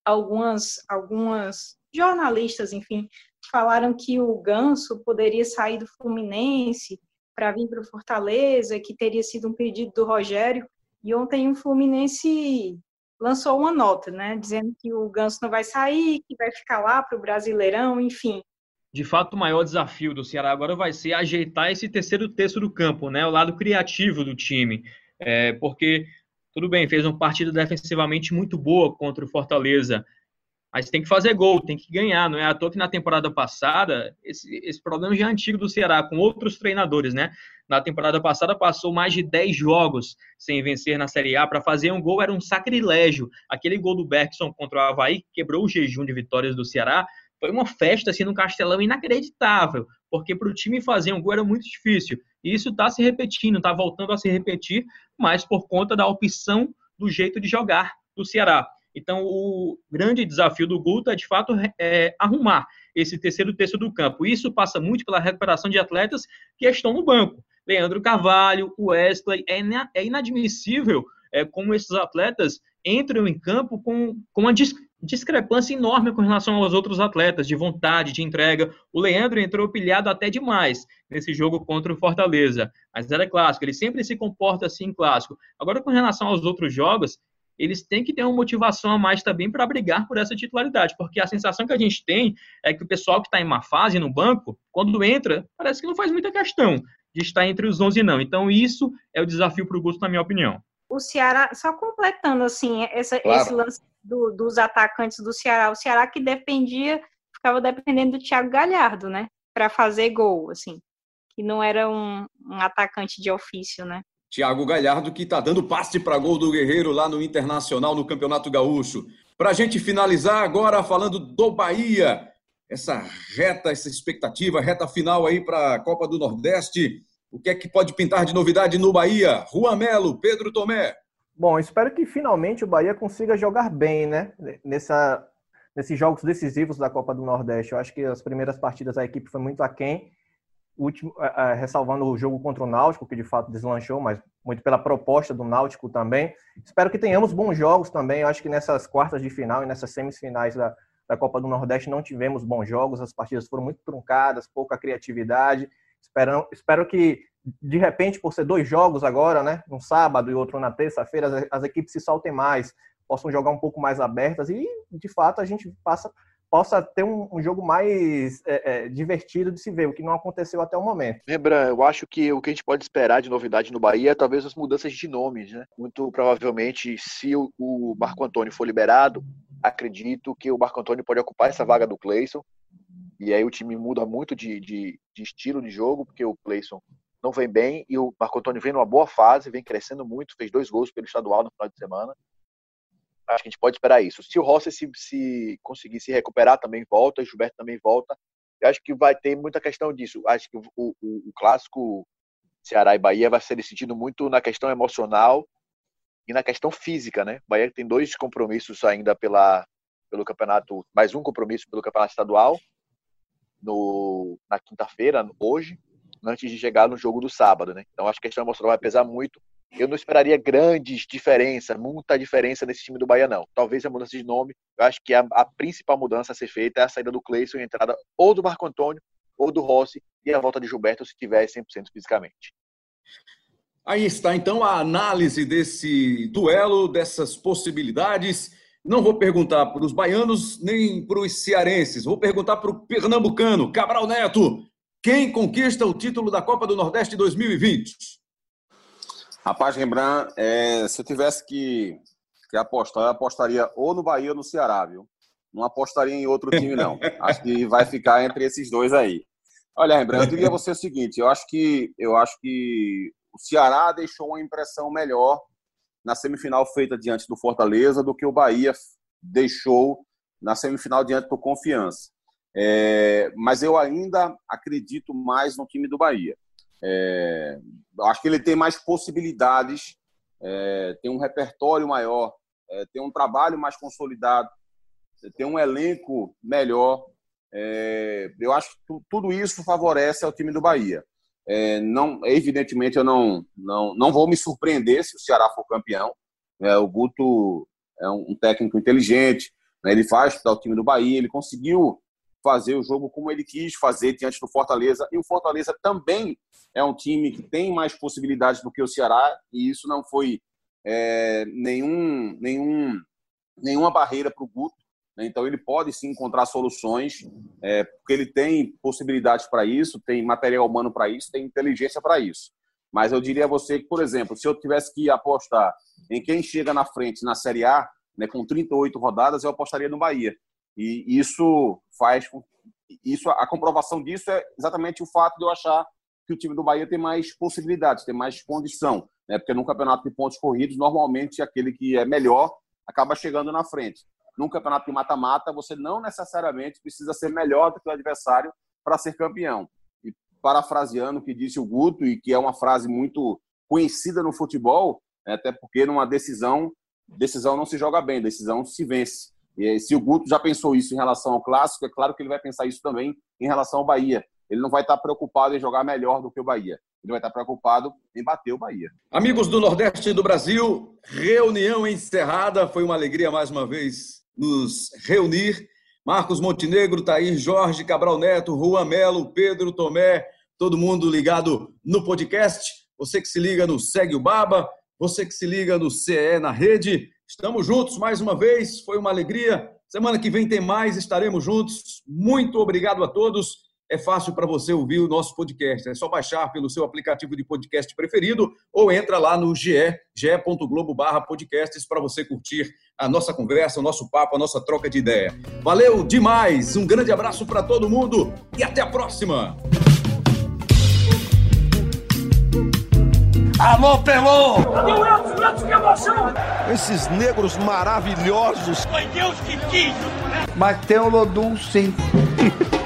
algumas, algumas jornalistas, enfim, falaram que o Ganso poderia sair do Fluminense para vir para o Fortaleza, que teria sido um pedido do Rogério. E ontem o Fluminense lançou uma nota, né, dizendo que o Ganso não vai sair, que vai ficar lá para o Brasileirão, enfim. De fato, o maior desafio do Ceará agora vai ser ajeitar esse terceiro terço do campo, né, o lado criativo do time, é, porque tudo bem, fez uma partida defensivamente muito boa contra o Fortaleza, mas tem que fazer gol, tem que ganhar. Não é à toa que na temporada passada, esse, esse problema já é antigo do Ceará, com outros treinadores, né? Na temporada passada passou mais de 10 jogos sem vencer na Série A. Para fazer um gol era um sacrilégio. Aquele gol do Bergson contra o Havaí quebrou o jejum de vitórias do Ceará. Foi uma festa assim no Castelão inacreditável, porque para o time fazer um gol era muito difícil. Isso está se repetindo, está voltando a se repetir, mas por conta da opção do jeito de jogar do Ceará. Então, o grande desafio do Guto é, de fato, é, arrumar esse terceiro terço do campo. Isso passa muito pela recuperação de atletas que estão no banco. Leandro Carvalho, Wesley, é, é inadmissível é, como esses atletas entram em campo com, com uma discrepância enorme com relação aos outros atletas, de vontade, de entrega. O Leandro entrou pilhado até demais nesse jogo contra o Fortaleza, mas era clássico, ele sempre se comporta assim clássico. Agora, com relação aos outros jogos, eles têm que ter uma motivação a mais também para brigar por essa titularidade, porque a sensação que a gente tem é que o pessoal que está em má fase no banco, quando entra, parece que não faz muita questão de estar entre os 11 não. Então isso é o desafio para o Gusto, na minha opinião. O Ceará, só completando assim, essa, claro. esse lance do, dos atacantes do Ceará, o Ceará que dependia, ficava dependendo do Thiago Galhardo, né, para fazer gol, assim, que não era um, um atacante de ofício, né. Thiago Galhardo, que está dando passe para gol do Guerreiro lá no Internacional, no Campeonato Gaúcho. Para a gente finalizar agora falando do Bahia, essa reta, essa expectativa, reta final aí para a Copa do Nordeste. O que é que pode pintar de novidade no Bahia? Juan Melo, Pedro Tomé. Bom, espero que finalmente o Bahia consiga jogar bem, né? Nessa, nesses jogos decisivos da Copa do Nordeste. Eu acho que as primeiras partidas a equipe foi muito aquém último, é, ressalvando o jogo contra o Náutico, que de fato deslanchou, mas muito pela proposta do Náutico também. Espero que tenhamos bons jogos também. Eu acho que nessas quartas de final e nessas semifinais da, da Copa do Nordeste não tivemos bons jogos, as partidas foram muito truncadas, pouca criatividade. Espero, espero que, de repente, por ser dois jogos agora, né, um sábado e outro na terça-feira, as, as equipes se soltem mais, possam jogar um pouco mais abertas e, de fato, a gente passa possa ter um, um jogo mais é, é, divertido de se ver, o que não aconteceu até o momento. Lembra, eu acho que o que a gente pode esperar de novidade no Bahia é talvez as mudanças de nomes, né? Muito provavelmente, se o, o Marco Antônio for liberado, acredito que o Marco Antônio pode ocupar essa vaga do Cleison, e aí o time muda muito de, de, de estilo de jogo, porque o Cleison não vem bem e o Marco Antônio vem numa boa fase, vem crescendo muito, fez dois gols pelo estadual no final de semana acho que a gente pode esperar isso. Se o Rossi se, se conseguir se recuperar, também volta, o Gilberto também volta. Eu acho que vai ter muita questão disso. Acho que o, o, o clássico Ceará e Bahia vai ser decidido muito na questão emocional e na questão física, né? O Bahia tem dois compromissos ainda pela, pelo campeonato, mais um compromisso pelo campeonato estadual no, na quinta-feira, hoje, antes de chegar no jogo do sábado, né? Então acho que a questão emocional vai pesar muito eu não esperaria grandes diferenças, muita diferença nesse time do Bahia, não. Talvez a mudança de nome, eu acho que a, a principal mudança a ser feita é a saída do Cleison e a entrada ou do Marco Antônio ou do Rossi e a volta de Gilberto se tiver 100% fisicamente. Aí está então a análise desse duelo, dessas possibilidades. Não vou perguntar para os baianos nem para os cearenses, vou perguntar para o pernambucano, Cabral Neto. Quem conquista o título da Copa do Nordeste 2020? Rapaz, Rembrandt, é, se eu tivesse que, que apostar, eu apostaria ou no Bahia ou no Ceará, viu? Não apostaria em outro time, não. Acho que vai ficar entre esses dois aí. Olha, Rembrandt, eu diria você o seguinte: eu acho que eu acho que o Ceará deixou uma impressão melhor na semifinal feita diante do Fortaleza do que o Bahia deixou na semifinal diante do Confiança. É, mas eu ainda acredito mais no time do Bahia. É, acho que ele tem mais possibilidades, é, tem um repertório maior, é, tem um trabalho mais consolidado, tem um elenco melhor. É, eu acho que tudo isso favorece ao time do Bahia. É, não, evidentemente, eu não, não, não vou me surpreender se o Ceará for campeão. o Guto é um, técnico inteligente, né, ele faz o time do Bahia, ele conseguiu fazer o jogo como ele quis fazer diante do Fortaleza. E o Fortaleza também é um time que tem mais possibilidades do que o Ceará, e isso não foi é, nenhum, nenhum, nenhuma barreira para o Guto. Né? Então, ele pode sim encontrar soluções, é, porque ele tem possibilidades para isso, tem material humano para isso, tem inteligência para isso. Mas eu diria a você que, por exemplo, se eu tivesse que apostar em quem chega na frente na Série A, né, com 38 rodadas, eu apostaria no Bahia. E isso faz. Isso, a comprovação disso é exatamente o fato de eu achar que o time do Bahia tem mais possibilidades, tem mais condição. Né? Porque no campeonato de pontos corridos, normalmente aquele que é melhor acaba chegando na frente. Num campeonato de mata-mata, você não necessariamente precisa ser melhor do que o adversário para ser campeão. E parafraseando o que disse o Guto, e que é uma frase muito conhecida no futebol, né? até porque numa decisão, decisão não se joga bem, decisão se vence. E se o Guto já pensou isso em relação ao clássico, é claro que ele vai pensar isso também em relação ao Bahia. Ele não vai estar preocupado em jogar melhor do que o Bahia. Ele vai estar preocupado em bater o Bahia. Amigos do Nordeste do Brasil, reunião encerrada. Foi uma alegria mais uma vez nos reunir. Marcos Montenegro, Thaís Jorge, Cabral Neto, Juan Melo, Pedro Tomé, todo mundo ligado no podcast. Você que se liga no Segue o Baba, você que se liga no CE na rede. Estamos juntos mais uma vez, foi uma alegria. Semana que vem tem mais, estaremos juntos. Muito obrigado a todos. É fácil para você ouvir o nosso podcast. É só baixar pelo seu aplicativo de podcast preferido ou entra lá no ge, ge.globo barra podcasts para você curtir a nossa conversa, o nosso papo, a nossa troca de ideia. Valeu demais! Um grande abraço para todo mundo e até a próxima! Alô, Pelô! Meu Deus, que emoção! Esses negros maravilhosos! Foi Deus que quis! Mas tem o Lodum, sim.